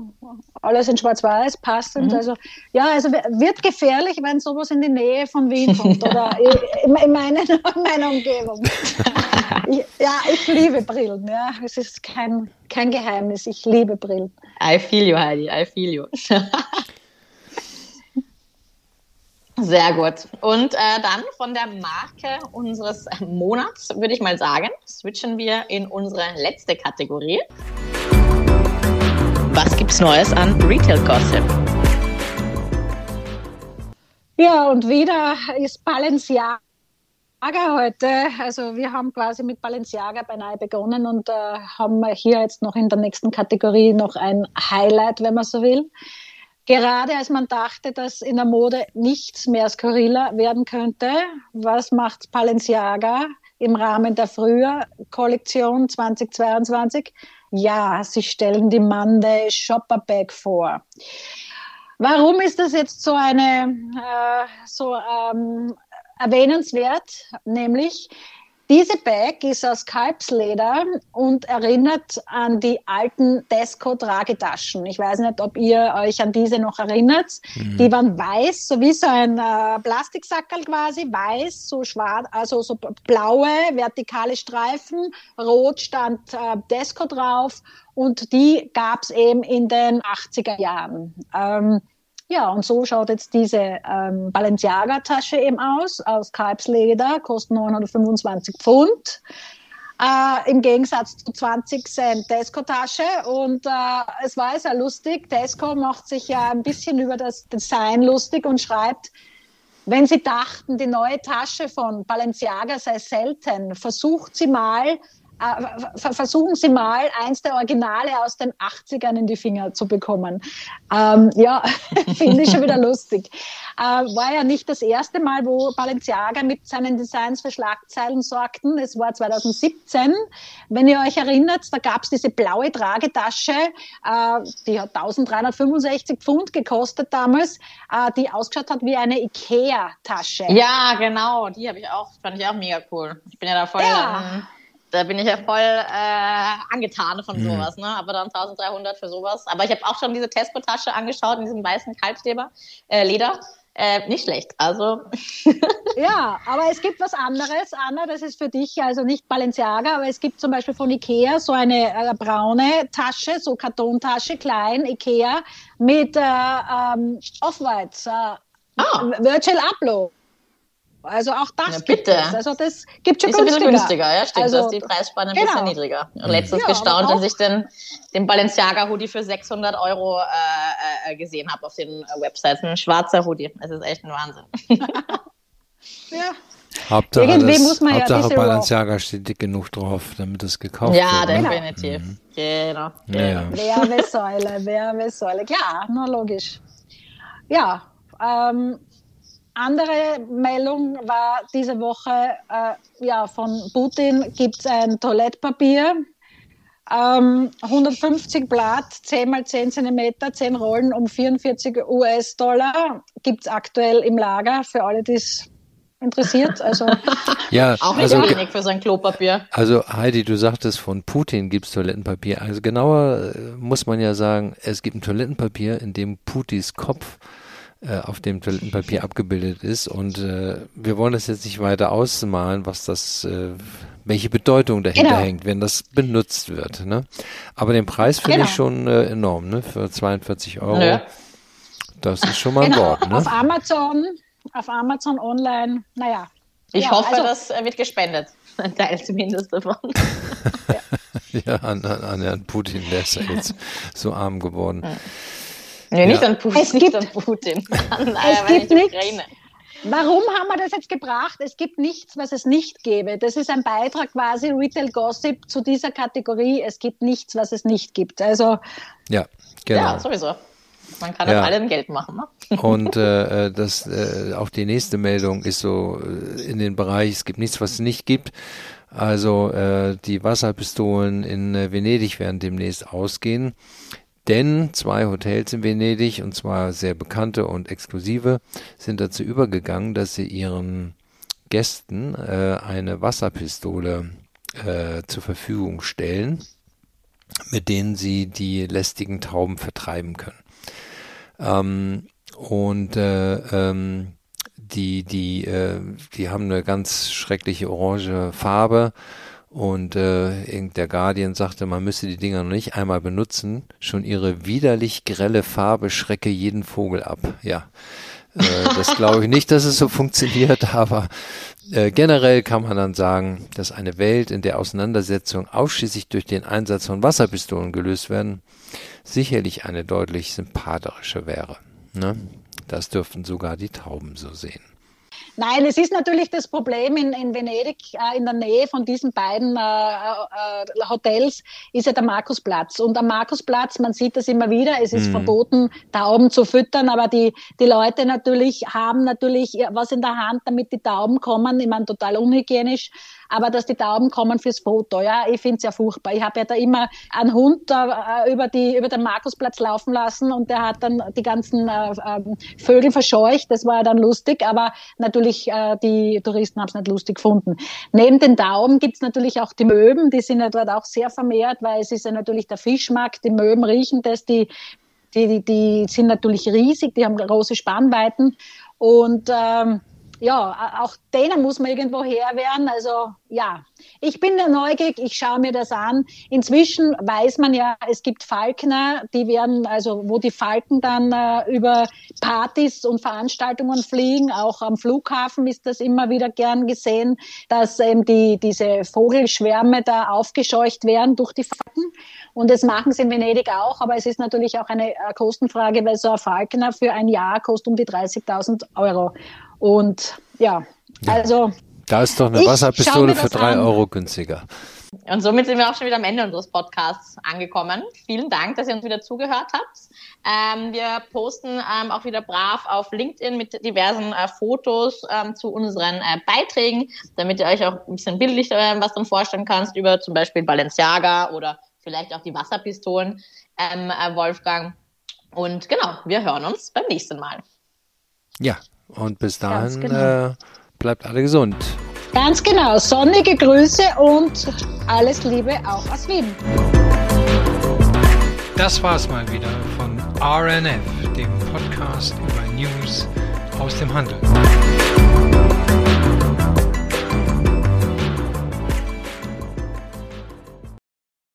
alles in Schwarz-Weiß, passend. Mhm. Also ja, also wird gefährlich, wenn sowas in die Nähe von Wien kommt oder in, in, meine, in meiner Umgebung. ich, ja, ich liebe Brillen. Ja, es ist kein, kein Geheimnis. Ich liebe Brillen. I feel you, Heidi. I feel you. Sehr gut. Und äh, dann von der Marke unseres Monats, würde ich mal sagen, switchen wir in unsere letzte Kategorie. Was gibt's Neues an Retail Gossip? Ja, und wieder ist Balenciaga heute. Also wir haben quasi mit Balenciaga beinahe begonnen und äh, haben hier jetzt noch in der nächsten Kategorie noch ein Highlight, wenn man so will. Gerade als man dachte, dass in der Mode nichts mehr skurriler werden könnte, was macht Balenciaga im Rahmen der Frühjahr-Kollektion 2022? Ja, sie stellen die Monday Shopper Bag vor. Warum ist das jetzt so eine äh, so ähm, erwähnenswert? Nämlich diese Bag ist aus Kalbsleder und erinnert an die alten Desco-Tragetaschen. Ich weiß nicht, ob ihr euch an diese noch erinnert. Mhm. Die waren weiß, so wie so ein äh, Plastiksackerl quasi, weiß, so schwarz, also so blaue vertikale Streifen, rot stand äh, Desco drauf und die gab es eben in den 80er Jahren. Ähm, ja, und so schaut jetzt diese ähm, Balenciaga-Tasche eben aus, aus Kalbsleder, kostet 925 Pfund. Äh, Im Gegensatz zu 20 Cent Tesco-Tasche. Und äh, es war sehr lustig. Tesco macht sich ja ein bisschen über das Design lustig und schreibt, wenn Sie dachten, die neue Tasche von Balenciaga sei selten, versucht sie mal versuchen Sie mal, eins der Originale aus den 80ern in die Finger zu bekommen. Ähm, ja, finde ich schon wieder lustig. Äh, war ja nicht das erste Mal, wo Balenciaga mit seinen Designs für Schlagzeilen sorgten. Es war 2017. Wenn ihr euch erinnert, da gab es diese blaue Tragetasche, äh, die hat 1365 Pfund gekostet damals, äh, die ausgeschaut hat wie eine Ikea-Tasche. Ja, genau, die habe ich auch, fand ich auch mega cool. Ich bin ja da voll... Ja. Da bin ich ja voll äh, angetan von mhm. sowas, ne? Aber dann 1300 für sowas. Aber ich habe auch schon diese Tesco-Tasche angeschaut in diesem weißen Kalbsleder, äh, Leder. Äh, nicht schlecht, also. ja, aber es gibt was anderes, Anna, das ist für dich also nicht Balenciaga, aber es gibt zum Beispiel von Ikea so eine äh, braune Tasche, so Kartontasche, klein, Ikea, mit äh, ähm, Off-White, äh, ah. Virtual Upload. Also auch das ja, bitte. Es. Also das gibt schon ist günstiger. ein bisschen günstiger, ja, stimmt. Also, da ist die Preisspanne ein genau. bisschen niedriger. Und letztens ja, gestaunt, als ich den, den Balenciaga Hoodie für 600 Euro äh, äh, gesehen habe auf den äh, Websites. Ein schwarzer Hoodie. Es ist echt ein Wahnsinn. ja. Hauptsache, Irgendwie das, muss man Hauptsache ja Balenciaga steht dick genug drauf, damit es gekauft ja, wird. Ja, definitiv. Mhm. Genau. Ja, ja. Werbesäule, Werbesäule. Klar, nur logisch. Ja, ähm, andere Meldung war diese Woche, äh, ja, von Putin gibt es ein Toilettpapier. Ähm, 150 Blatt, 10 mal 10 cm, 10 Rollen um 44 US-Dollar gibt es aktuell im Lager für alle, die es interessiert. Also ja, auch nicht also, wenig für sein Klopapier. Also Heidi, du sagtest, von Putin gibt es Toilettenpapier. Also genauer äh, muss man ja sagen, es gibt ein Toilettenpapier, in dem Putins Kopf äh, auf dem Toilettenpapier abgebildet ist. Und äh, wir wollen das jetzt nicht weiter ausmalen, was das, äh, welche Bedeutung dahinter genau. hängt, wenn das benutzt wird. Ne? Aber den Preis finde genau. ich schon äh, enorm, ne? Für 42 Euro. Nö. Das ist schon mal ein genau. Wort. Ne? Auf Amazon, auf Amazon online, naja. Ich ja, hoffe, also, das äh, wird gespendet. Ein Teil zumindest davon. ja, ja an, an, an Herrn Putin, der ist ja jetzt so arm geworden. Ja. Nee, nicht ja. an Putin. Es gibt, nicht an Putin. Es gibt nichts. Warum haben wir das jetzt gebracht? Es gibt nichts, was es nicht gäbe. Das ist ein Beitrag quasi Retail Gossip zu dieser Kategorie. Es gibt nichts, was es nicht gibt. Also ja, genau. Ja, sowieso. Man kann ja. aus allem Geld machen. Ne? Und äh, äh, das, äh, auch die nächste Meldung ist so äh, in den Bereich, es gibt nichts, was es nicht gibt. Also äh, die Wasserpistolen in äh, Venedig werden demnächst ausgehen. Denn zwei Hotels in Venedig, und zwar sehr bekannte und exklusive, sind dazu übergegangen, dass sie ihren Gästen äh, eine Wasserpistole äh, zur Verfügung stellen, mit denen sie die lästigen Tauben vertreiben können. Ähm, und äh, ähm, die, die, äh, die haben eine ganz schreckliche orange Farbe und äh, der Guardian sagte, man müsse die Dinger noch nicht einmal benutzen. Schon ihre widerlich grelle Farbe schrecke jeden Vogel ab. Ja, äh, das glaube ich nicht, dass es so funktioniert, aber äh, generell kann man dann sagen, dass eine Welt, in der Auseinandersetzungen ausschließlich durch den Einsatz von Wasserpistolen gelöst werden, sicherlich eine deutlich sympathische wäre. Ne? Das dürften sogar die Tauben so sehen. Nein, es ist natürlich das Problem in, in Venedig, äh, in der Nähe von diesen beiden äh, äh, Hotels, ist ja der Markusplatz. Und am Markusplatz, man sieht das immer wieder, es ist mhm. verboten, Tauben zu füttern, aber die, die Leute natürlich haben natürlich was in der Hand, damit die Tauben kommen. Ich meine, total unhygienisch aber dass die Tauben kommen fürs Foto. Ja, ich finde es ja furchtbar. Ich habe ja da immer einen Hund äh, über, die, über den Markusplatz laufen lassen und der hat dann die ganzen äh, äh, Vögel verscheucht. Das war dann lustig, aber natürlich äh, die Touristen haben es nicht lustig gefunden. Neben den Tauben gibt es natürlich auch die Möwen, die sind ja dort auch sehr vermehrt, weil es ist ja natürlich der Fischmarkt. Die Möwen riechen das, die die, die, die sind natürlich riesig, die haben große Spannweiten und ähm, ja, auch denen muss man irgendwo her werden. Also ja, ich bin da neugierig, ich schaue mir das an. Inzwischen weiß man ja, es gibt Falkner, die werden, also wo die Falken dann äh, über Partys und Veranstaltungen fliegen. Auch am Flughafen ist das immer wieder gern gesehen, dass ähm, die, diese Vogelschwärme da aufgescheucht werden durch die Falken. Und das machen sie in Venedig auch, aber es ist natürlich auch eine äh, Kostenfrage, weil so ein Falkner für ein Jahr kostet um die 30.000 Euro. Und ja, ja. also. Da ist doch eine Wasserpistole für drei an. Euro günstiger. Und somit sind wir auch schon wieder am Ende unseres Podcasts angekommen. Vielen Dank, dass ihr uns wieder zugehört habt. Ähm, wir posten ähm, auch wieder brav auf LinkedIn mit diversen äh, Fotos ähm, zu unseren äh, Beiträgen, damit ihr euch auch ein bisschen bildlich äh, was dann vorstellen kannst über zum Beispiel Balenciaga oder vielleicht auch die Wasserpistolen, ähm, äh, Wolfgang. Und genau, wir hören uns beim nächsten Mal. Ja, und bis dahin genau. äh, bleibt alle gesund. Ganz genau. Sonnige Grüße und alles Liebe auch aus Wien. Das war's mal wieder von RNF, dem Podcast über News aus dem Handel.